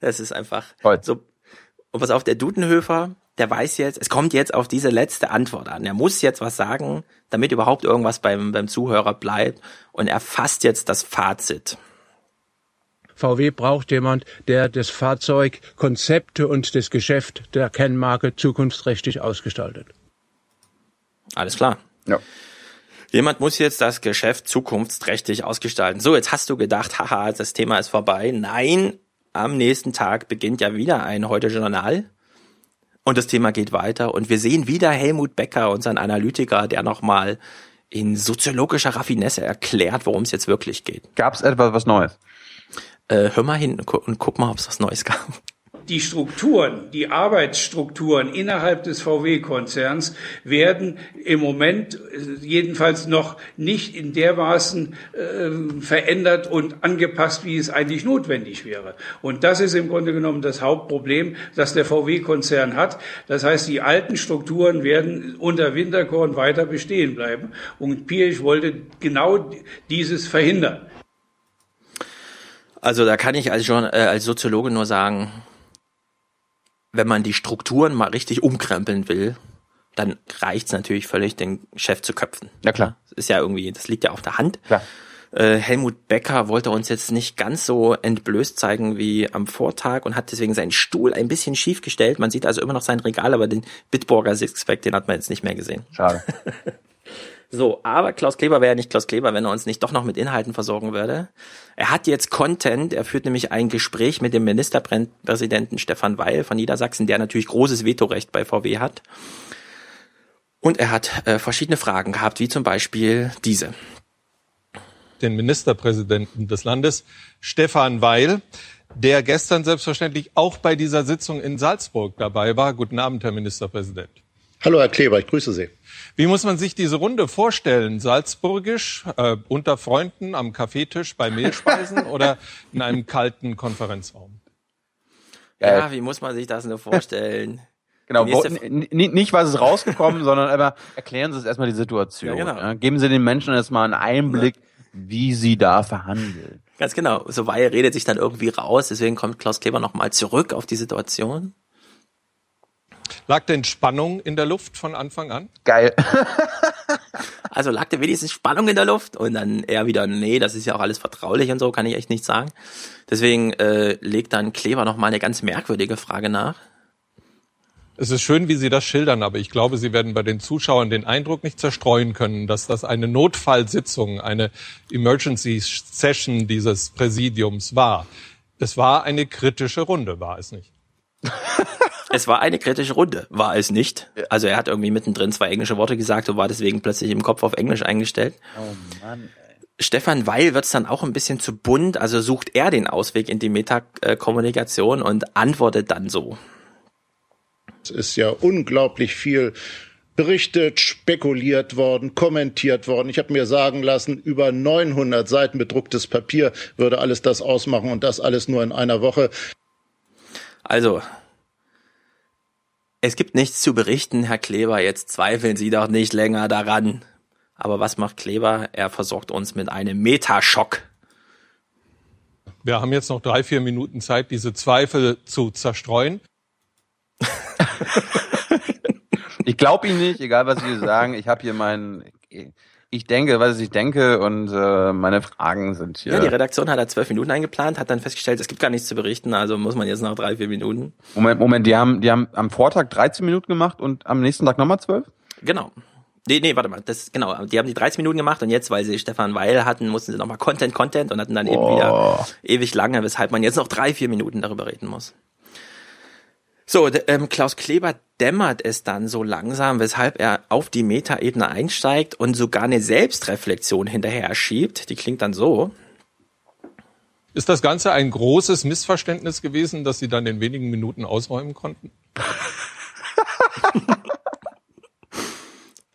das ist einfach so. Und pass auf, der Dudenhöfer, der weiß jetzt, es kommt jetzt auf diese letzte Antwort an. Er muss jetzt was sagen, damit überhaupt irgendwas beim, beim Zuhörer bleibt. Und er fasst jetzt das Fazit. VW braucht jemand, der das Fahrzeug, Konzepte und das Geschäft der Kennmarke zukunftsträchtig ausgestaltet. Alles klar. Ja. Jemand muss jetzt das Geschäft zukunftsträchtig ausgestalten. So, jetzt hast du gedacht, haha, das Thema ist vorbei. Nein, am nächsten Tag beginnt ja wieder ein Heute Journal. Und das Thema geht weiter. Und wir sehen wieder Helmut Becker, unseren Analytiker, der nochmal in soziologischer Raffinesse erklärt, worum es jetzt wirklich geht. Gab es etwas was Neues? Äh, hör mal hin und gu- und guck mal, ob es was Neues gab. Die Strukturen, die Arbeitsstrukturen innerhalb des VW-Konzerns werden im Moment äh, jedenfalls noch nicht in dermaßen äh, verändert und angepasst, wie es eigentlich notwendig wäre. Und das ist im Grunde genommen das Hauptproblem, das der VW-Konzern hat. Das heißt, die alten Strukturen werden unter Winterkorn weiter bestehen bleiben. Und Pirch wollte genau dieses verhindern. Also da kann ich als, Journ- äh, als Soziologe nur sagen, wenn man die Strukturen mal richtig umkrempeln will, dann reicht's natürlich völlig, den Chef zu köpfen. Ja klar. Das ist ja irgendwie, das liegt ja auf der Hand. Klar. Äh, Helmut Becker wollte uns jetzt nicht ganz so entblößt zeigen wie am Vortag und hat deswegen seinen Stuhl ein bisschen schief gestellt. Man sieht also immer noch sein Regal, aber den Bitburger Sixpack, den hat man jetzt nicht mehr gesehen. Schade. So, aber Klaus Kleber wäre ja nicht Klaus Kleber, wenn er uns nicht doch noch mit Inhalten versorgen würde. Er hat jetzt Content, er führt nämlich ein Gespräch mit dem Ministerpräsidenten Stefan Weil von Niedersachsen, der natürlich großes Vetorecht bei VW hat. Und er hat äh, verschiedene Fragen gehabt, wie zum Beispiel diese. Den Ministerpräsidenten des Landes, Stefan Weil, der gestern selbstverständlich auch bei dieser Sitzung in Salzburg dabei war. Guten Abend, Herr Ministerpräsident. Hallo, Herr Kleber, ich grüße Sie. Wie muss man sich diese Runde vorstellen? Salzburgisch, äh, unter Freunden am Kaffeetisch bei Mehlspeisen oder in einem kalten Konferenzraum? Ja, wie muss man sich das nur vorstellen? Genau, wo, nicht was ist rausgekommen, sondern aber erklären Sie es erstmal die Situation. Ja, genau. ja. Geben Sie den Menschen erstmal einen Einblick, wie sie da verhandeln. Ganz genau. So Weil redet sich dann irgendwie raus, deswegen kommt Klaus Kleber nochmal zurück auf die Situation. Lag denn Spannung in der Luft von Anfang an? Geil. Also lag da wenigstens Spannung in der Luft und dann eher wieder, nee, das ist ja auch alles vertraulich und so, kann ich echt nicht sagen. Deswegen äh, legt dann Kleber nochmal eine ganz merkwürdige Frage nach. Es ist schön, wie Sie das schildern, aber ich glaube, Sie werden bei den Zuschauern den Eindruck nicht zerstreuen können, dass das eine Notfallsitzung, eine Emergency Session dieses Präsidiums war. Es war eine kritische Runde, war es nicht? Es war eine kritische Runde, war es nicht. Also er hat irgendwie mittendrin zwei englische Worte gesagt und war deswegen plötzlich im Kopf auf Englisch eingestellt. Oh Mann. Stefan Weil wird's dann auch ein bisschen zu bunt, also sucht er den Ausweg in die Metakommunikation und antwortet dann so. Es ist ja unglaublich viel berichtet, spekuliert worden, kommentiert worden. Ich habe mir sagen lassen, über 900 Seiten bedrucktes Papier würde alles das ausmachen und das alles nur in einer Woche. Also, es gibt nichts zu berichten, Herr Kleber, jetzt zweifeln Sie doch nicht länger daran. Aber was macht Kleber? Er versorgt uns mit einem Metaschock. Wir haben jetzt noch drei, vier Minuten Zeit, diese Zweifel zu zerstreuen. Ich glaube Ihnen nicht, egal was Sie sagen. Ich habe hier meinen, ich denke, was ich denke und äh, meine Fragen sind hier. Ja, die Redaktion hat da zwölf Minuten eingeplant, hat dann festgestellt, es gibt gar nichts zu berichten, also muss man jetzt noch drei, vier Minuten. Moment, Moment, die haben, die haben am Vortag 13 Minuten gemacht und am nächsten Tag nochmal 12? Genau. Nee, nee, warte mal, das, genau, die haben die 30 Minuten gemacht und jetzt, weil sie Stefan Weil hatten, mussten sie nochmal Content, Content und hatten dann eben Oh. wieder ewig lange, weshalb man jetzt noch drei, vier Minuten darüber reden muss. So, ähm, Klaus Kleber dämmert es dann so langsam, weshalb er auf die Metaebene einsteigt und sogar eine Selbstreflexion hinterher schiebt. Die klingt dann so. Ist das Ganze ein großes Missverständnis gewesen, das Sie dann in wenigen Minuten ausräumen konnten?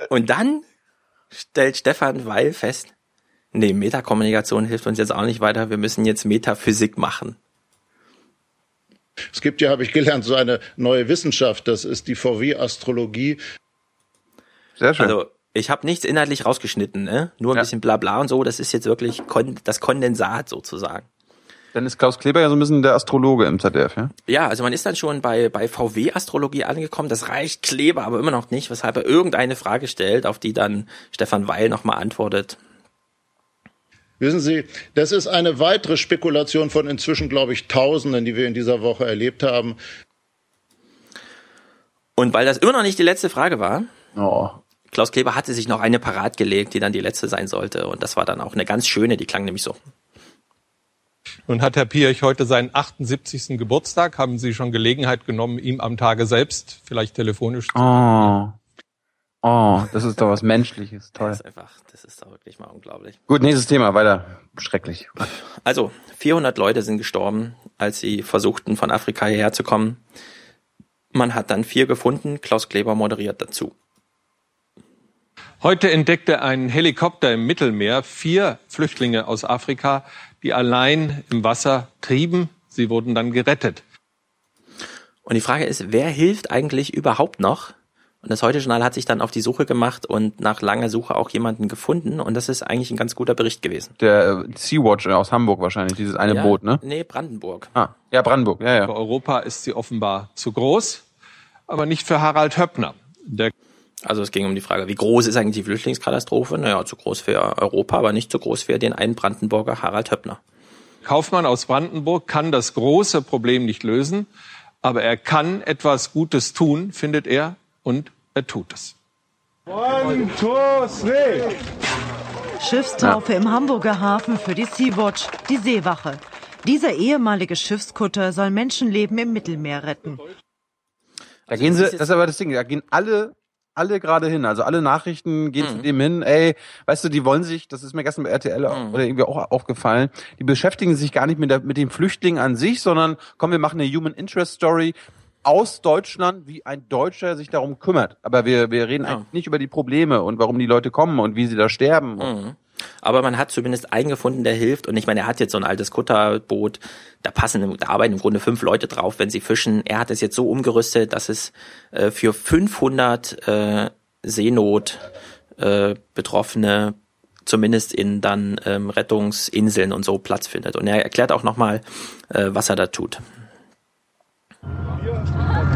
Und dann stellt Stefan Weil fest, nee, Metakommunikation hilft uns jetzt auch nicht weiter, wir müssen jetzt Metaphysik machen. Es gibt ja, habe ich gelernt, so eine neue Wissenschaft, das ist die VW-Astrologie. Sehr schön. Also ich habe nichts inhaltlich rausgeschnitten, ne? nur ein ja. bisschen Blabla und so, das ist jetzt wirklich kon das Kondensat sozusagen. Dann ist Klaus Kleber ja so ein bisschen der Astrologe im ZDF, ja? Ja, also man ist dann schon bei, bei VW-Astrologie angekommen. Das reicht Kleber aber immer noch nicht, weshalb er irgendeine Frage stellt, auf die dann Stefan Weil nochmal antwortet. Wissen Sie, das ist eine weitere Spekulation von inzwischen, glaube ich, Tausenden, die wir in dieser Woche erlebt haben. Und weil das immer noch nicht die letzte Frage war, oh. Klaus Kleber hatte sich noch eine parat gelegt, die dann die letzte sein sollte. Und das war dann auch eine ganz schöne, die klang nämlich so. Nun hat Herr Piech heute seinen 78. Geburtstag. Haben Sie schon Gelegenheit genommen, ihm am Tage selbst vielleicht telefonisch zu oh. Oh, das ist doch was Menschliches, toll. Das ist einfach, das ist doch wirklich mal unglaublich. Gut, nächstes Thema, weiter. Schrecklich. Also, 400 Leute sind gestorben, als sie versuchten, von Afrika hierher zu kommen. Man hat dann vier gefunden, Klaus Kleber moderiert dazu. Heute entdeckte ein Helikopter im Mittelmeer vier Flüchtlinge aus Afrika, die allein im Wasser trieben. Sie wurden dann gerettet. Und die Frage ist, wer hilft eigentlich überhaupt noch? Und das Heute-Journal hat sich dann auf die Suche gemacht und nach langer Suche auch jemanden gefunden. Und das ist eigentlich ein ganz guter Bericht gewesen. Der äh, Sea-Watch aus Hamburg wahrscheinlich, dieses eine ja, Boot, ne? Nee, Brandenburg. Ah, ja, Brandenburg, ja, ja. Für Europa ist sie offenbar zu groß, aber nicht für Harald Höppner. Der also es ging um die Frage, wie groß ist eigentlich die Flüchtlingskatastrophe? Naja, zu groß für Europa, aber nicht zu groß für den einen Brandenburger Harald Höppner. Kaufmann aus Brandenburg kann das große Problem nicht lösen, aber er kann etwas Gutes tun, findet er, und er tut es. One, two, three. Schiffstaufe im Hamburger Hafen für die Sea-Watch, die Seewache. Dieser ehemalige Schiffskutter soll Menschenleben im Mittelmeer retten. Da gehen sie, das ist aber das Ding, da gehen alle alle gerade hin. Also alle Nachrichten gehen mhm. zu dem hin, ey, weißt du, die wollen sich, das ist mir gestern bei RTL mhm. oder irgendwie auch aufgefallen, die beschäftigen sich gar nicht mit, der, mit dem Flüchtling an sich, sondern komm, wir machen eine Human Interest Story aus Deutschland, wie ein Deutscher sich darum kümmert. Aber wir, wir reden ja. eigentlich nicht über die Probleme und warum die Leute kommen und wie sie da sterben. Mhm. Aber man hat zumindest einen gefunden, der hilft. Und ich meine, er hat jetzt so ein altes Kutterboot. Da passen, da arbeiten im Grunde fünf Leute drauf, wenn sie fischen. Er hat es jetzt so umgerüstet, dass es äh, für 500 äh, Seenot äh, Betroffene zumindest in dann ähm, Rettungsinseln und so Platz findet. Und er erklärt auch nochmal, äh, was er da tut.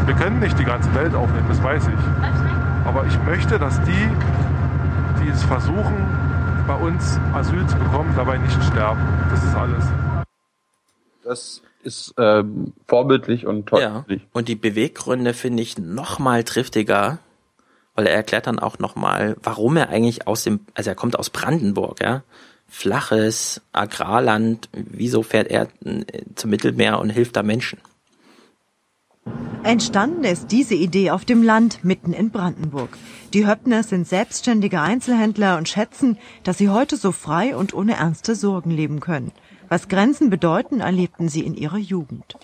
Wir können nicht die ganze Welt aufnehmen, das weiß ich. Aber ich möchte, dass die, die es versuchen, bei uns Asyl zu bekommen, dabei nicht sterben. Das ist alles. Das ist ähm, vorbildlich und toll. Ja. Und die Beweggründe finde ich noch mal triftiger, weil er erklärt dann auch noch mal, warum er eigentlich aus dem, also er kommt aus Brandenburg, ja, flaches Agrarland. Wieso fährt er äh, zum Mittelmeer und hilft da Menschen? Entstanden ist diese Idee auf dem Land mitten in Brandenburg. Die Höppners sind selbstständige Einzelhändler und schätzen, dass sie heute so frei und ohne ernste Sorgen leben können. Was Grenzen bedeuten, erlebten sie in ihrer Jugend.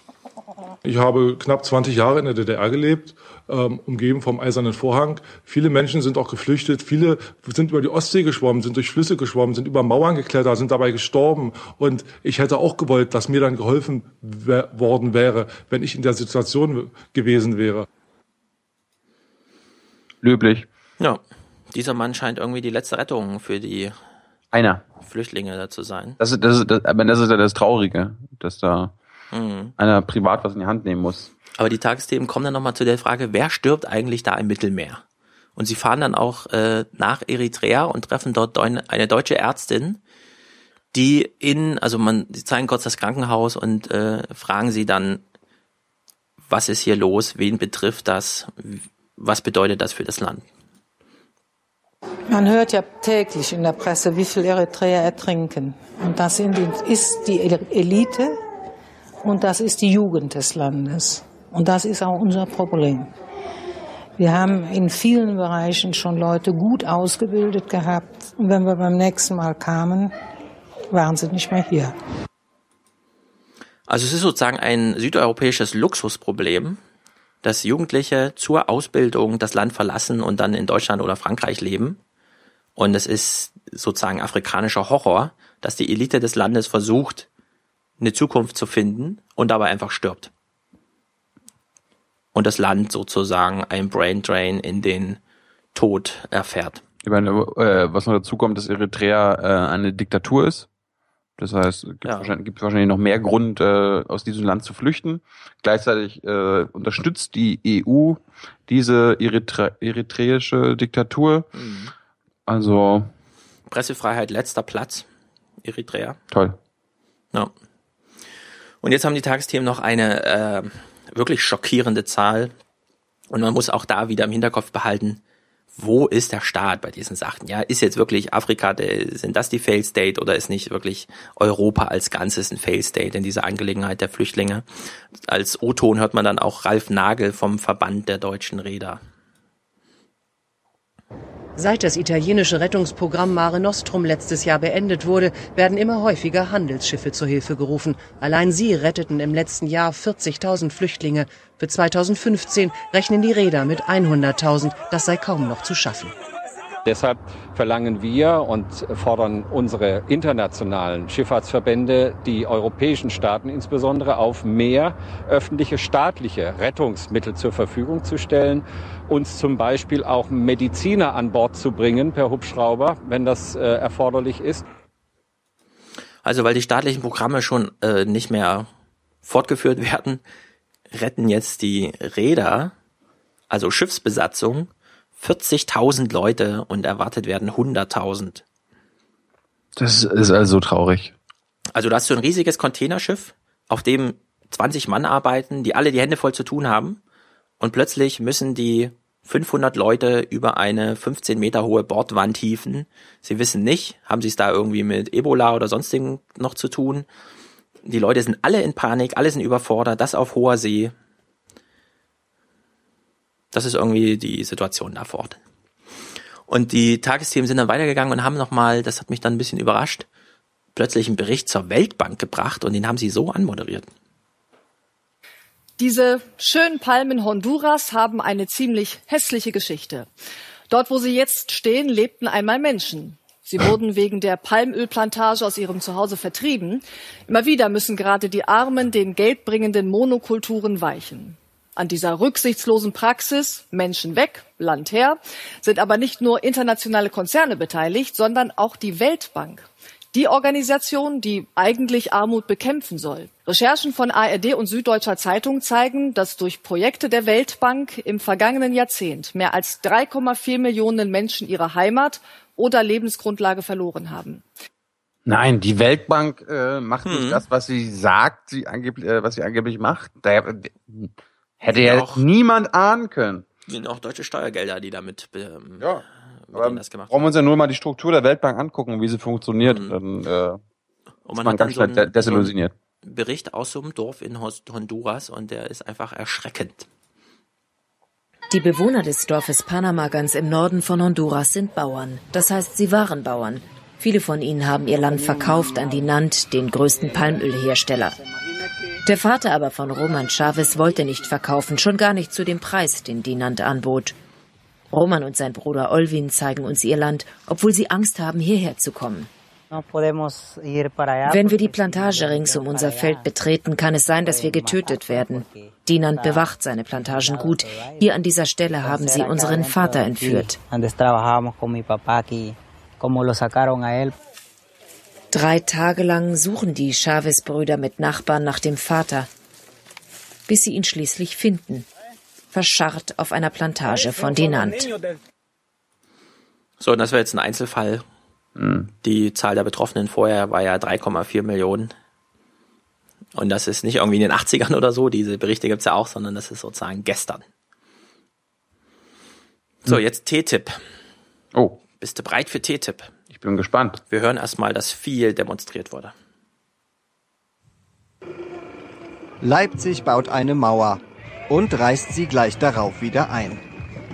Ich habe knapp 20 Jahre in der DDR gelebt, ähm, umgeben vom Eisernen Vorhang. Viele Menschen sind auch geflüchtet. Viele sind über die Ostsee geschwommen, sind durch Flüsse geschwommen, sind über Mauern geklettert, sind dabei gestorben. Und ich hätte auch gewollt, dass mir dann geholfen worden wäre, wenn ich in der Situation gewesen wäre. Löblich. Ja, dieser Mann scheint irgendwie die letzte Rettung für die einer Flüchtlinge da zu sein. Das ist, das ist, das, das ist ja das Traurige, dass da mhm. einer privat was in die Hand nehmen muss. Aber die Tagesthemen kommen dann nochmal zu der Frage, wer stirbt eigentlich da im Mittelmeer? Und sie fahren dann auch äh, nach Eritrea und treffen dort eine deutsche Ärztin, die in, also man, sie zeigen kurz das Krankenhaus und äh, fragen sie dann, was ist hier los, wen betrifft das, was bedeutet das für das Land? Man hört ja täglich in der Presse, wie viele Eritreer ertrinken. Und das ist die Elite und das ist die Jugend des Landes. Und das ist auch unser Problem. Wir haben in vielen Bereichen schon Leute gut ausgebildet gehabt. Und wenn wir beim nächsten Mal kamen, waren sie nicht mehr hier. Also es ist sozusagen ein südeuropäisches Luxusproblem, dass Jugendliche zur Ausbildung das Land verlassen und dann in Deutschland oder Frankreich leben. Und es ist sozusagen afrikanischer Horror, dass die Elite des Landes versucht, eine Zukunft zu finden und dabei einfach stirbt. Und das Land sozusagen ein Brain Drain in den Tod erfährt. Ich meine, äh, was noch dazu kommt, dass Eritrea äh, eine Diktatur ist. Das heißt, es gibt, ja. wahrscheinlich, gibt wahrscheinlich noch mehr Grund, äh, aus diesem Land zu flüchten. Gleichzeitig äh, unterstützt die EU diese Eritre eritreische Diktatur. Mhm. Also Pressefreiheit letzter Platz, Eritrea. Toll. Ja. Und jetzt haben die Tagesthemen noch eine äh, wirklich schockierende Zahl. Und man muss auch da wieder im Hinterkopf behalten, wo ist der Staat bei diesen Sachen? Ja, ist jetzt wirklich Afrika, sind das die Fail State oder ist nicht wirklich Europa als Ganzes ein Fail State in dieser Angelegenheit der Flüchtlinge? Als O-Ton hört man dann auch Ralf Nagel vom Verband der deutschen Räder. Seit das italienische Rettungsprogramm Mare Nostrum letztes Jahr beendet wurde, werden immer häufiger Handelsschiffe zur Hilfe gerufen. Allein sie retteten im letzten Jahr 40.000 Flüchtlinge. Für 2015 rechnen die Räder mit 100.000. Das sei kaum noch zu schaffen. Deshalb verlangen wir und fordern unsere internationalen Schifffahrtsverbände die europäischen Staaten insbesondere auf, mehr öffentliche staatliche Rettungsmittel zur Verfügung zu stellen, uns zum Beispiel auch Mediziner an Bord zu bringen per Hubschrauber, wenn das äh, erforderlich ist. Also weil die staatlichen Programme schon äh, nicht mehr fortgeführt werden, retten jetzt die Räder, also Schiffsbesatzung, 40.000 Leute und erwartet werden 100.000. Das ist also traurig. Also du hast so ein riesiges Containerschiff, auf dem 20 Mann arbeiten, die alle die Hände voll zu tun haben und plötzlich müssen die 500 Leute über eine 15 Meter hohe Bordwand hieven. Sie wissen nicht, haben sie es da irgendwie mit Ebola oder sonstigen noch zu tun. Die Leute sind alle in Panik, alle sind überfordert, das auf hoher See. Das ist irgendwie die Situation da vor Ort. Und die Tagesthemen sind dann weitergegangen und haben nochmal, das hat mich dann ein bisschen überrascht, plötzlich einen Bericht zur Weltbank gebracht und den haben sie so anmoderiert. Diese schönen Palmen Honduras haben eine ziemlich hässliche Geschichte. Dort, wo sie jetzt stehen, lebten einmal Menschen. Sie wurden wegen der Palmölplantage aus ihrem Zuhause vertrieben. Immer wieder müssen gerade die Armen den geldbringenden Monokulturen weichen. An dieser rücksichtslosen Praxis Menschen weg, Land her, sind aber nicht nur internationale Konzerne beteiligt, sondern auch die Weltbank. Die Organisation, die eigentlich Armut bekämpfen soll. Recherchen von ARD und Süddeutscher Zeitung zeigen, dass durch Projekte der Weltbank im vergangenen Jahrzehnt mehr als 3,4 Millionen Menschen ihre Heimat oder Lebensgrundlage verloren haben. Nein, die Weltbank äh, macht hm. nicht das, was sie sagt, sie angeblich, äh, was sie angeblich macht. Da, Hätte ja auch niemand ahnen können. Sind auch deutsche Steuergelder, die damit ähm, ja, aber das gemacht brauchen wir uns ja nur mal die Struktur der Weltbank angucken, wie sie funktioniert. Mhm. Dann äh, und man, man ganz schnell so desillusioniert. So Bericht aus so einem Dorf in Honduras und der ist einfach erschreckend. Die Bewohner des Dorfes Panama ganz im Norden von Honduras sind Bauern. Das heißt, sie waren Bauern. Viele von ihnen haben ihr Land verkauft an die Nant, den größten Palmölhersteller. Der Vater aber von Roman Chavez wollte nicht verkaufen, schon gar nicht zu dem Preis, den Dinant anbot. Roman und sein Bruder Olvin zeigen uns ihr Land, obwohl sie Angst haben, hierher zu kommen. Wenn wir die Plantage rings um unser Feld betreten, kann es sein, dass wir getötet werden. Dinant bewacht seine Plantagen gut. Hier an dieser Stelle haben sie unseren Vater entführt. Drei Tage lang suchen die Chavez-Brüder mit Nachbarn nach dem Vater, bis sie ihn schließlich finden, verscharrt auf einer Plantage von Dinant. So, und das wäre jetzt ein Einzelfall. Mhm. Die Zahl der Betroffenen vorher war ja 3,4 Millionen. Und das ist nicht irgendwie in den 80ern oder so, diese Berichte gibt's ja auch, sondern das ist sozusagen gestern. So, mhm. jetzt T-Tipp. Oh. Bist du bereit für T-Tipp? Ich bin gespannt. Wir hören erstmal, dass viel demonstriert wurde. Leipzig baut eine Mauer und reißt sie gleich darauf wieder ein.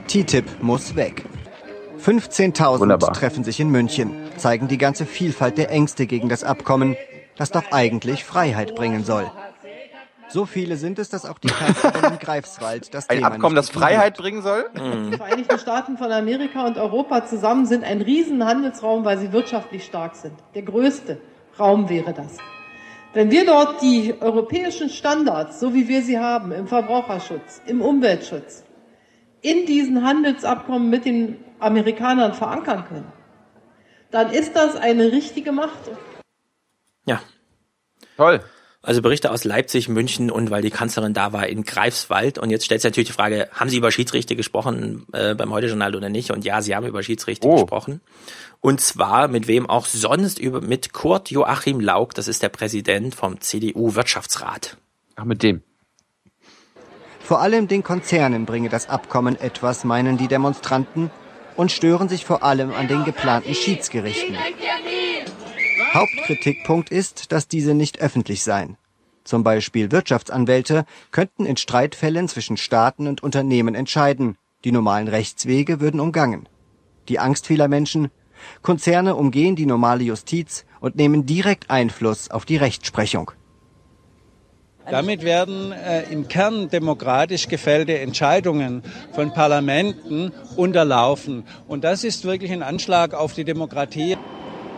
TTIP muss weg. 15.000 treffen sich in München, zeigen die ganze Vielfalt der Ängste gegen das Abkommen, das doch eigentlich Freiheit bringen soll. So viele sind es, dass auch die Kanzlerin in Greifswald das Ein Thema Abkommen, das Freiheit bringen soll? Die Vereinigten Staaten von Amerika und Europa zusammen sind ein Riesenhandelsraum, weil sie wirtschaftlich stark sind. Der größte Raum wäre das. Wenn wir dort die europäischen Standards, so wie wir sie haben, im Verbraucherschutz, im Umweltschutz, in diesen Handelsabkommen mit den Amerikanern verankern können, dann ist das eine richtige Macht. Ja. Toll. Also Berichte aus Leipzig, München und weil die Kanzlerin da war in Greifswald. Und jetzt stellt sich natürlich die Frage, haben Sie über Schiedsrichter gesprochen äh, beim Heute-Journal oder nicht? Und ja, Sie haben über Schiedsrichter Oh. gesprochen. Und zwar mit wem auch sonst über mit Kurt Joachim Lauk, das ist der Präsident vom CDU-Wirtschaftsrat. Ach, mit dem. Vor allem den Konzernen bringe das Abkommen etwas, meinen die Demonstranten, und stören sich vor allem an den geplanten Schiedsgerichten. Hauptkritikpunkt ist, dass diese nicht öffentlich seien. Zum Beispiel Wirtschaftsanwälte könnten in Streitfällen zwischen Staaten und Unternehmen entscheiden. Die normalen Rechtswege würden umgangen. Die Angst vieler Menschen? Konzerne umgehen die normale Justiz und nehmen direkt Einfluss auf die Rechtsprechung. Damit werden äh, im Kern demokratisch gefällte Entscheidungen von Parlamenten unterlaufen. Und das ist wirklich ein Anschlag auf die Demokratie.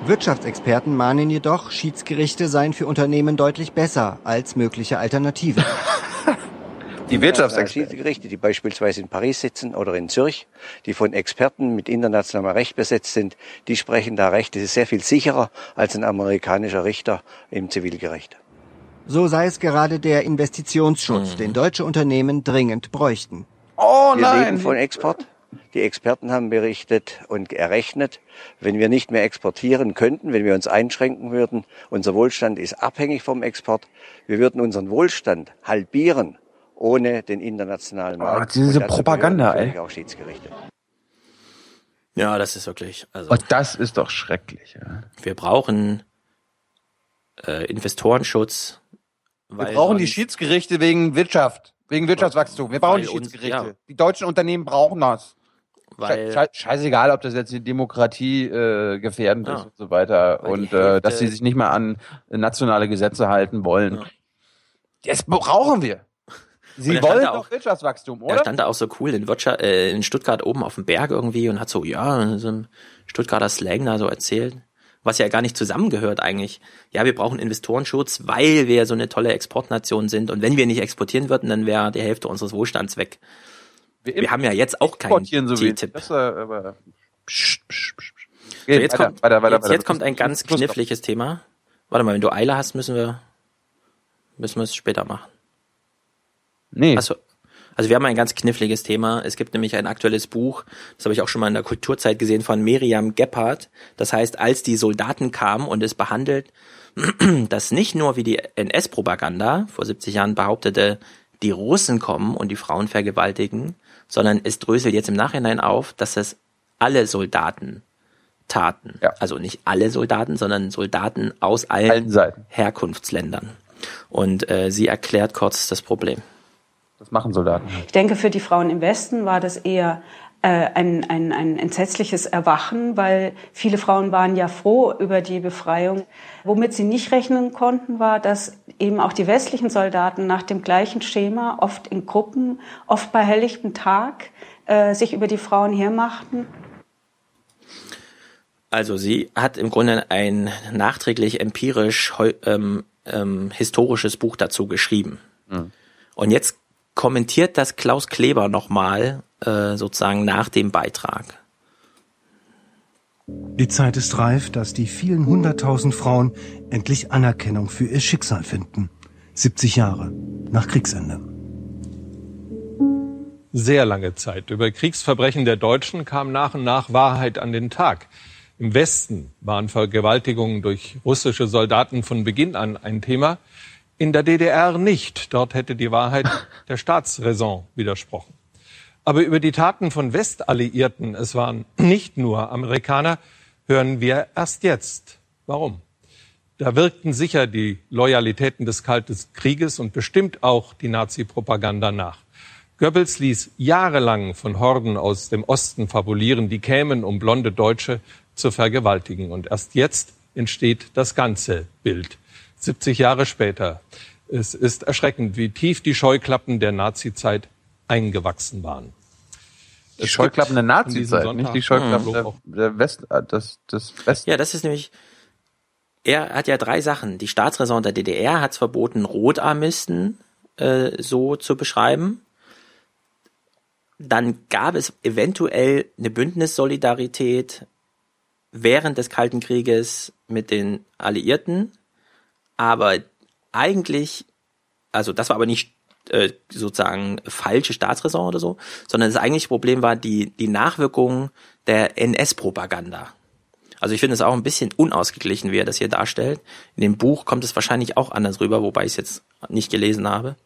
Wirtschaftsexperten mahnen jedoch, Schiedsgerichte seien für Unternehmen deutlich besser als mögliche Alternativen. Die Wirtschaftsexperten. Schiedsgerichte, die beispielsweise in Paris sitzen oder in Zürich, die von Experten mit internationalem Recht besetzt sind, die sprechen da Recht. Das ist sehr viel sicherer als ein amerikanischer Richter im Zivilgericht. So sei es gerade der Investitionsschutz, den deutsche Unternehmen dringend bräuchten. Oh wir leben von Export. Die Experten haben berichtet und errechnet, wenn wir nicht mehr exportieren könnten, wenn wir uns einschränken würden, unser Wohlstand ist abhängig vom Export. Wir würden unseren Wohlstand halbieren ohne den internationalen Markt. Oh, diese Und Propaganda, ey. Auch Schiedsgerichte. Ja, das ist wirklich. Also Oh, das ist doch schrecklich. Ja. wir brauchen äh, Investorenschutz. Wir brauchen die Schiedsgerichte wegen Wirtschaft, wegen Wirtschaftswachstum. Wir brauchen die uns- Schiedsgerichte. ja. Die deutschen Unternehmen brauchen das. Weil- Schei- scheißegal, ob das jetzt die Demokratie äh, gefährdend Ja. ist und so weiter. Weil Und äh, dass sie sich nicht mehr an nationale Gesetze halten wollen. Das brauchen wir. Sie er wollen doch auch- Wirtschaftswachstum, Er oder? stand da auch so cool in, Wirtschaft, äh, in Stuttgart oben auf dem Berg irgendwie und hat so, ja, so im Stuttgarter Slang da so erzählt, was ja gar nicht zusammengehört eigentlich. Ja, wir brauchen Investorenschutz, weil wir so eine tolle Exportnation sind und wenn wir nicht exportieren würden, dann wäre die Hälfte unseres Wohlstands weg. Wir, haben ja jetzt auch keinen so wenig. TTIP. Das, aber Psch, psch, psch. So, jetzt weiter, kommt, weiter, weiter, jetzt, jetzt kommt ein ganz kniffliges Thema. Warte mal, wenn du Eile hast, müssen wir, müssen wir es später machen. Nee. Also, also wir haben ein ganz kniffliges Thema. Es gibt nämlich ein aktuelles Buch, das habe ich auch schon mal in der Kulturzeit gesehen, von Miriam Gebhardt. Das heißt, als die Soldaten kamen und es behandelt, dass nicht nur wie die NS-Propaganda vor 70 Jahren behauptete, die Russen kommen und die Frauen vergewaltigen, sondern es dröselt jetzt im Nachhinein auf, dass es alle Soldaten taten. Also nicht alle Soldaten, sondern Soldaten aus allen, Herkunftsländern. Und äh, sie erklärt kurz das Problem. Das machen Soldaten. Ich denke, für die Frauen im Westen war das eher ein, ein, ein entsetzliches Erwachen, weil viele Frauen waren ja froh über die Befreiung. Womit sie nicht rechnen konnten, war, dass eben auch die westlichen Soldaten nach dem gleichen Schema, oft in Gruppen, oft bei helllichtem Tag, äh, sich über die Frauen hermachten. Also sie hat im Grunde ein nachträglich empirisch ähm, ähm, historisches Buch dazu geschrieben. Mhm. Und jetzt kommentiert das Klaus Kleber nochmal äh, sozusagen nach dem Beitrag. Die Zeit ist reif, dass die vielen hunderttausend Frauen endlich Anerkennung für ihr Schicksal finden. 70 Jahre nach Kriegsende. Sehr lange Zeit. Über Kriegsverbrechen der Deutschen kam nach und nach Wahrheit an den Tag. Im Westen waren Vergewaltigungen durch russische Soldaten von Beginn an ein Thema. In der DDR nicht. Dort hätte die Wahrheit der Staatsräson widersprochen. Aber über die Taten von Westalliierten, es waren nicht nur Amerikaner, hören wir erst jetzt. Warum? Da wirkten sicher die Loyalitäten des Kalten Krieges und bestimmt auch die Nazi-Propaganda nach. Goebbels ließ jahrelang von Horden aus dem Osten fabulieren, die kämen, um blonde Deutsche zu vergewaltigen. Und erst jetzt entsteht das ganze Bild. 70 Jahre später. Es ist erschreckend, wie tief die Scheuklappen der Nazizeit eingewachsen waren. Die Scheuklappen der Nazizeit, nicht die Scheuklappen der, der West, äh, des, des West. Ja, das ist nämlich, er hat ja drei Sachen. Die Staatsräson der DDR hat es verboten, Rotarmisten äh, so zu beschreiben. Dann gab es eventuell eine Bündnissolidarität während des Kalten Krieges mit den Alliierten, aber eigentlich, also das war aber nicht äh, sozusagen falsche Staatsräson oder so, sondern das eigentliche Problem war die, die Nachwirkung der NS-Propaganda. Also ich finde es auch ein bisschen unausgeglichen, wie er das hier darstellt. In dem Buch kommt es wahrscheinlich auch anders rüber, wobei ich es jetzt nicht gelesen habe.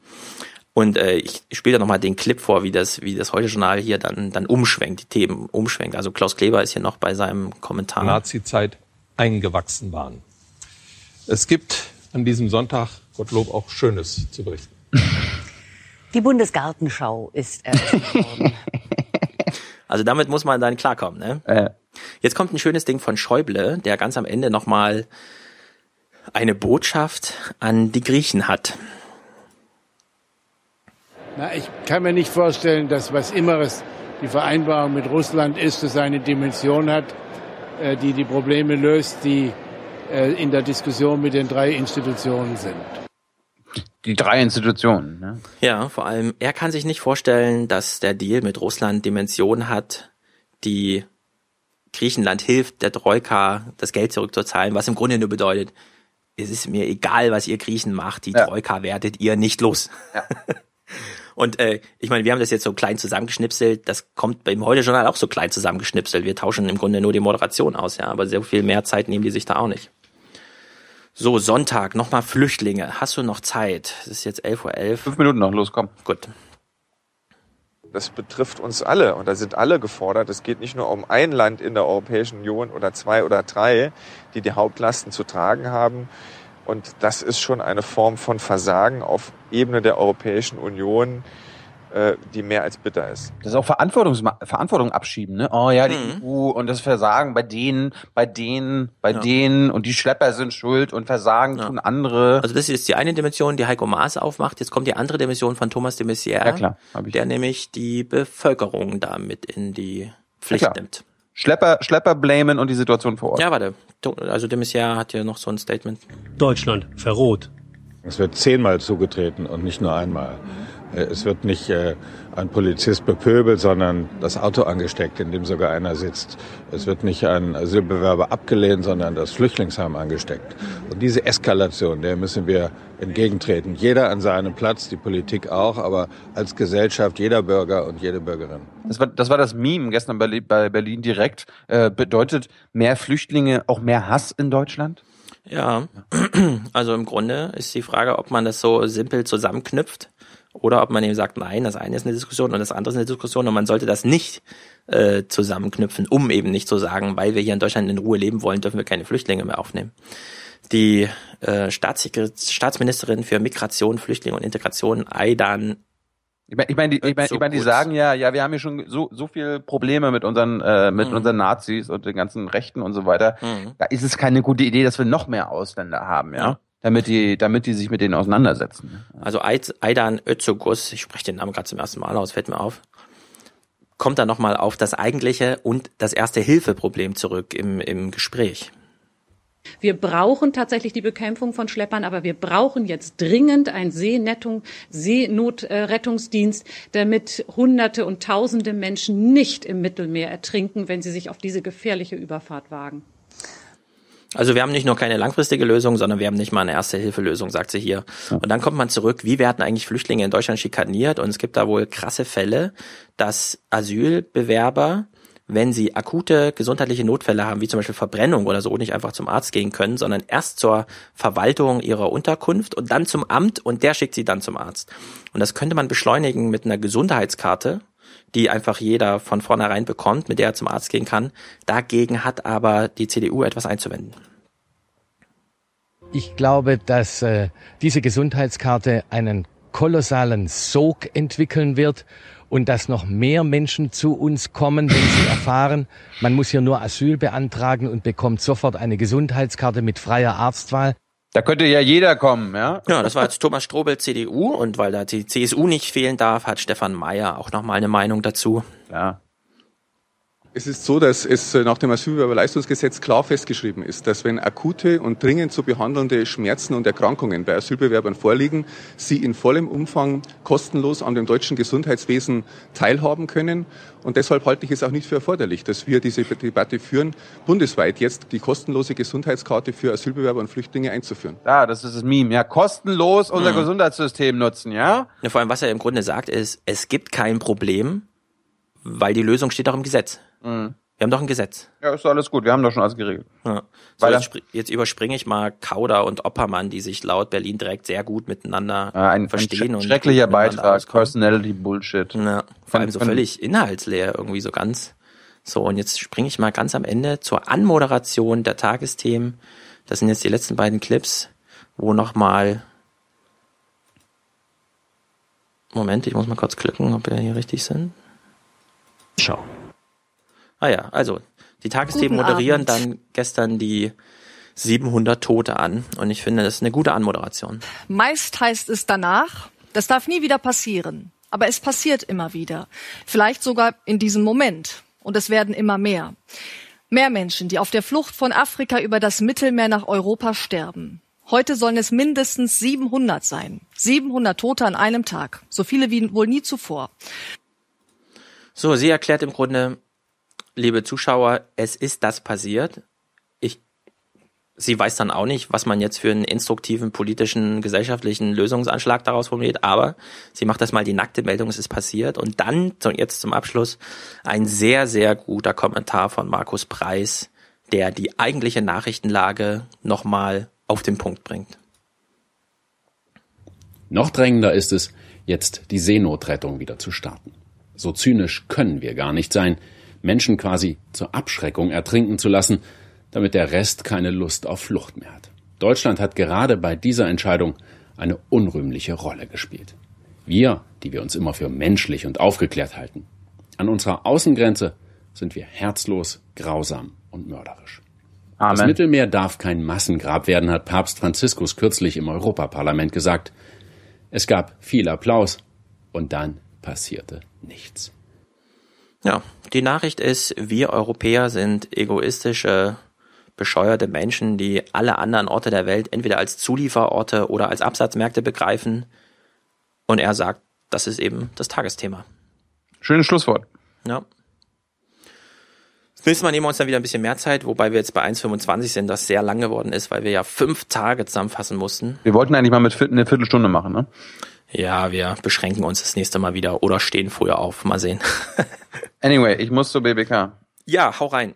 Und äh, ich spiele da nochmal den Clip vor, wie das, wie das Heute-Journal hier dann, dann umschwenkt, die Themen umschwenkt. Also Klaus Kleber ist hier noch bei seinem Kommentar. Nazi-Zeit eingewachsen waren. Es gibt an diesem Sonntag, Gottlob, auch Schönes zu berichten. Die Bundesgartenschau ist eröffnet worden. Also damit muss man dann klarkommen, ne? Äh. Jetzt kommt ein schönes Ding von Schäuble, der ganz am Ende nochmal eine Botschaft an die Griechen hat. Na, ich kann mir nicht vorstellen, dass was immer es die Vereinbarung mit Russland ist, es eine Dimension hat, äh, die die Probleme löst, die in der Diskussion mit den drei Institutionen sind. Die drei Institutionen, ne? Ja, vor allem, er kann sich nicht vorstellen, dass der Deal mit Russland Dimensionen hat, die Griechenland hilft, der Troika das Geld zurückzuzahlen, was im Grunde nur bedeutet, es ist mir egal, was ihr Griechen macht, die ja. Troika werdet ihr nicht los. Ja. Und äh, ich meine, wir haben das jetzt so klein zusammengeschnipselt, das kommt beim Heute-Journal auch so klein zusammengeschnipselt. Wir tauschen im Grunde nur die Moderation aus, ja, aber sehr viel mehr Zeit nehmen die sich da auch nicht. So, Sonntag, nochmal Flüchtlinge. Hast du noch Zeit? Es ist jetzt 11.11 Uhr. .11. Fünf Minuten noch, los, komm. Gut. Das betrifft uns alle und da sind alle gefordert. Es geht nicht nur um ein Land in der Europäischen Union oder zwei oder drei, die die Hauptlasten zu tragen haben. Und das ist schon eine Form von Versagen auf Ebene der Europäischen Union, die mehr als bitter ist. Das ist auch Verantwortungs Verantwortung abschieben, ne? Oh ja, die mhm. EU und das Versagen bei denen, bei denen, bei ja. denen und die Schlepper sind schuld und Versagen ja. tun andere. Also das ist die eine Dimension, die Heiko Maas aufmacht. Jetzt kommt die andere Dimension von Thomas de Maizière, ja, klar, der nämlich die Bevölkerung damit in die Pflicht ja, nimmt. Schlepper, Schlepper blamen und die Situation vor Ort. Ja, warte. Also de Maizière hat hier noch so ein Statement. Deutschland verroht. Es wird zehnmal zugetreten und nicht nur einmal. Äh, es wird nicht äh, ein Polizist bepöbelt, sondern das Auto angesteckt, in dem sogar einer sitzt. Es wird nicht ein Asylbewerber abgelehnt, sondern das Flüchtlingsheim angesteckt. Und diese Eskalation, der müssen wir entgegentreten. Jeder an seinem Platz, die Politik auch, aber als Gesellschaft jeder Bürger und jede Bürgerin. Das war das, war das Meme gestern bei, bei Berlin direkt. Äh, bedeutet mehr Flüchtlinge auch mehr Hass in Deutschland? Ja, also im Grunde ist die Frage, ob man das so simpel zusammenknüpft oder ob man eben sagt, nein, das eine ist eine Diskussion und das andere ist eine Diskussion und man sollte das nicht äh, zusammenknüpfen, um eben nicht zu sagen, weil wir hier in Deutschland in Ruhe leben wollen, dürfen wir keine Flüchtlinge mehr aufnehmen. Die äh, Staatsministerin für Migration, Flüchtlinge und Integration, Aidan ich meine, ich mein, die, ich mein, so ich mein, die sagen ja, ja, wir haben hier schon so, so viel Probleme mit unseren, äh, mit mhm. unseren Nazis und den ganzen Rechten und so weiter. Mhm. Da ist es keine gute Idee, dass wir noch mehr Ausländer haben, ja. Damit die, damit die sich mit denen auseinandersetzen. Also Aidan Özogus, ich spreche den Namen gerade zum ersten Mal aus, fällt mir auf, kommt dann nochmal auf das eigentliche und das erste Hilfeproblem zurück im, im Gespräch. Wir brauchen tatsächlich die Bekämpfung von Schleppern, aber wir brauchen jetzt dringend einen Seenettung, Seenotrettungsdienst, damit Hunderte und Tausende Menschen nicht im Mittelmeer ertrinken, wenn sie sich auf diese gefährliche Überfahrt wagen. Also wir haben nicht nur keine langfristige Lösung, sondern wir haben nicht mal eine Erste-Hilfe-Lösung, sagt sie hier. Und dann kommt man zurück, wie werden eigentlich Flüchtlinge in Deutschland schikaniert? Und es gibt da wohl krasse Fälle, dass Asylbewerber, wenn sie akute gesundheitliche Notfälle haben, wie zum Beispiel Verbrennung oder so, nicht einfach zum Arzt gehen können, sondern erst zur Verwaltung ihrer Unterkunft und dann zum Amt und der schickt sie dann zum Arzt. Und das könnte man beschleunigen mit einer Gesundheitskarte, die einfach jeder von vornherein bekommt, mit der er zum Arzt gehen kann. Dagegen hat aber die CDU etwas einzuwenden. Ich glaube, dass äh, diese Gesundheitskarte einen kolossalen Sog entwickeln wird und dass noch mehr Menschen zu uns kommen, wenn sie erfahren, man muss hier nur Asyl beantragen und bekommt sofort eine Gesundheitskarte mit freier Arztwahl. Da könnte ja jeder kommen, ja? Ja, das war jetzt Thomas Strobel, CDU. Und weil da die CSU nicht fehlen darf, hat Stefan Mayer auch nochmal eine Meinung dazu. Ja. Es ist so, dass es nach dem Asylbewerberleistungsgesetz klar festgeschrieben ist, dass wenn akute und dringend zu behandelnde Schmerzen und Erkrankungen bei Asylbewerbern vorliegen, sie in vollem Umfang kostenlos an dem deutschen Gesundheitswesen teilhaben können. Und deshalb halte ich es auch nicht für erforderlich, dass wir diese Debatte führen, bundesweit jetzt die kostenlose Gesundheitskarte für Asylbewerber und Flüchtlinge einzuführen. Ja, das ist das Meme. Ja, kostenlos unser Mhm. Gesundheitssystem nutzen, ja? Ja, vor allem, was er im Grunde sagt, ist, es gibt kein Problem, weil die Lösung steht doch im Gesetz. Mhm. Wir haben doch ein Gesetz. Ja, ist doch alles gut. Wir haben doch schon alles geregelt. Ja. So, jetzt, jetzt überspringe ich mal Kauder und Oppermann, die sich laut Berlin direkt sehr gut miteinander Ja, ein, ein verstehen. sch- und schrecklicher Beitrag. auskommen. Personality Bullshit. Ja, vor allem so völlig inhaltsleer, irgendwie so ganz. So, und jetzt springe ich mal ganz am Ende zur Anmoderation der Tagesthemen. Das sind jetzt die letzten beiden Clips, wo nochmal. Moment, ich muss mal kurz klicken, ob wir hier richtig sind. Schau. Ah ja, also die Tagesthemen Guten moderieren Abend. dann gestern die 700 Tote an und ich finde, das ist eine gute Anmoderation. Meist heißt es danach, das darf nie wieder passieren. Aber es passiert immer wieder. Vielleicht sogar in diesem Moment. Und es werden immer mehr. Mehr Menschen, die auf der Flucht von Afrika über das Mittelmeer nach Europa sterben. Heute sollen es mindestens 700 sein. 700 Tote an einem Tag. So viele wie wohl nie zuvor. So, sie erklärt im Grunde, liebe Zuschauer, es ist das passiert. Ich, sie weiß dann auch nicht, was man jetzt für einen instruktiven politischen, gesellschaftlichen Lösungsanschlag daraus formuliert, aber sie macht das mal die nackte Meldung, es ist passiert. Und dann, jetzt zum Abschluss, ein sehr, sehr guter Kommentar von Markus Preis, der die eigentliche Nachrichtenlage nochmal auf den Punkt bringt. Noch drängender ist es, jetzt die Seenotrettung wieder zu starten. So zynisch können wir gar nicht sein, Menschen quasi zur Abschreckung ertrinken zu lassen, damit der Rest keine Lust auf Flucht mehr hat. Deutschland hat gerade bei dieser Entscheidung eine unrühmliche Rolle gespielt. Wir, die wir uns immer für menschlich und aufgeklärt halten. An unserer Außengrenze sind wir herzlos, grausam und mörderisch. Das Amen. Mittelmeer darf kein Massengrab werden, hat Papst Franziskus kürzlich im Europaparlament gesagt. Es gab viel Applaus und dann passierte nichts. Ja, die Nachricht ist, wir Europäer sind egoistische, bescheuerte Menschen, die alle anderen Orte der Welt entweder als Zulieferorte oder als Absatzmärkte begreifen. Und er sagt, das ist eben das Tagesthema. Schönes Schlusswort. Ja. Das nächste Mal nehmen wir uns dann wieder ein bisschen mehr Zeit, wobei wir jetzt bei 1,25 sind, das sehr lang geworden ist, weil wir ja fünf Tage zusammenfassen mussten. Wir wollten eigentlich mal mit eine Viertelstunde machen, ne? Ja, wir beschränken uns das nächste Mal wieder oder stehen früher auf. Mal sehen. Anyway, ich muss zur BBK. Ja, hau rein.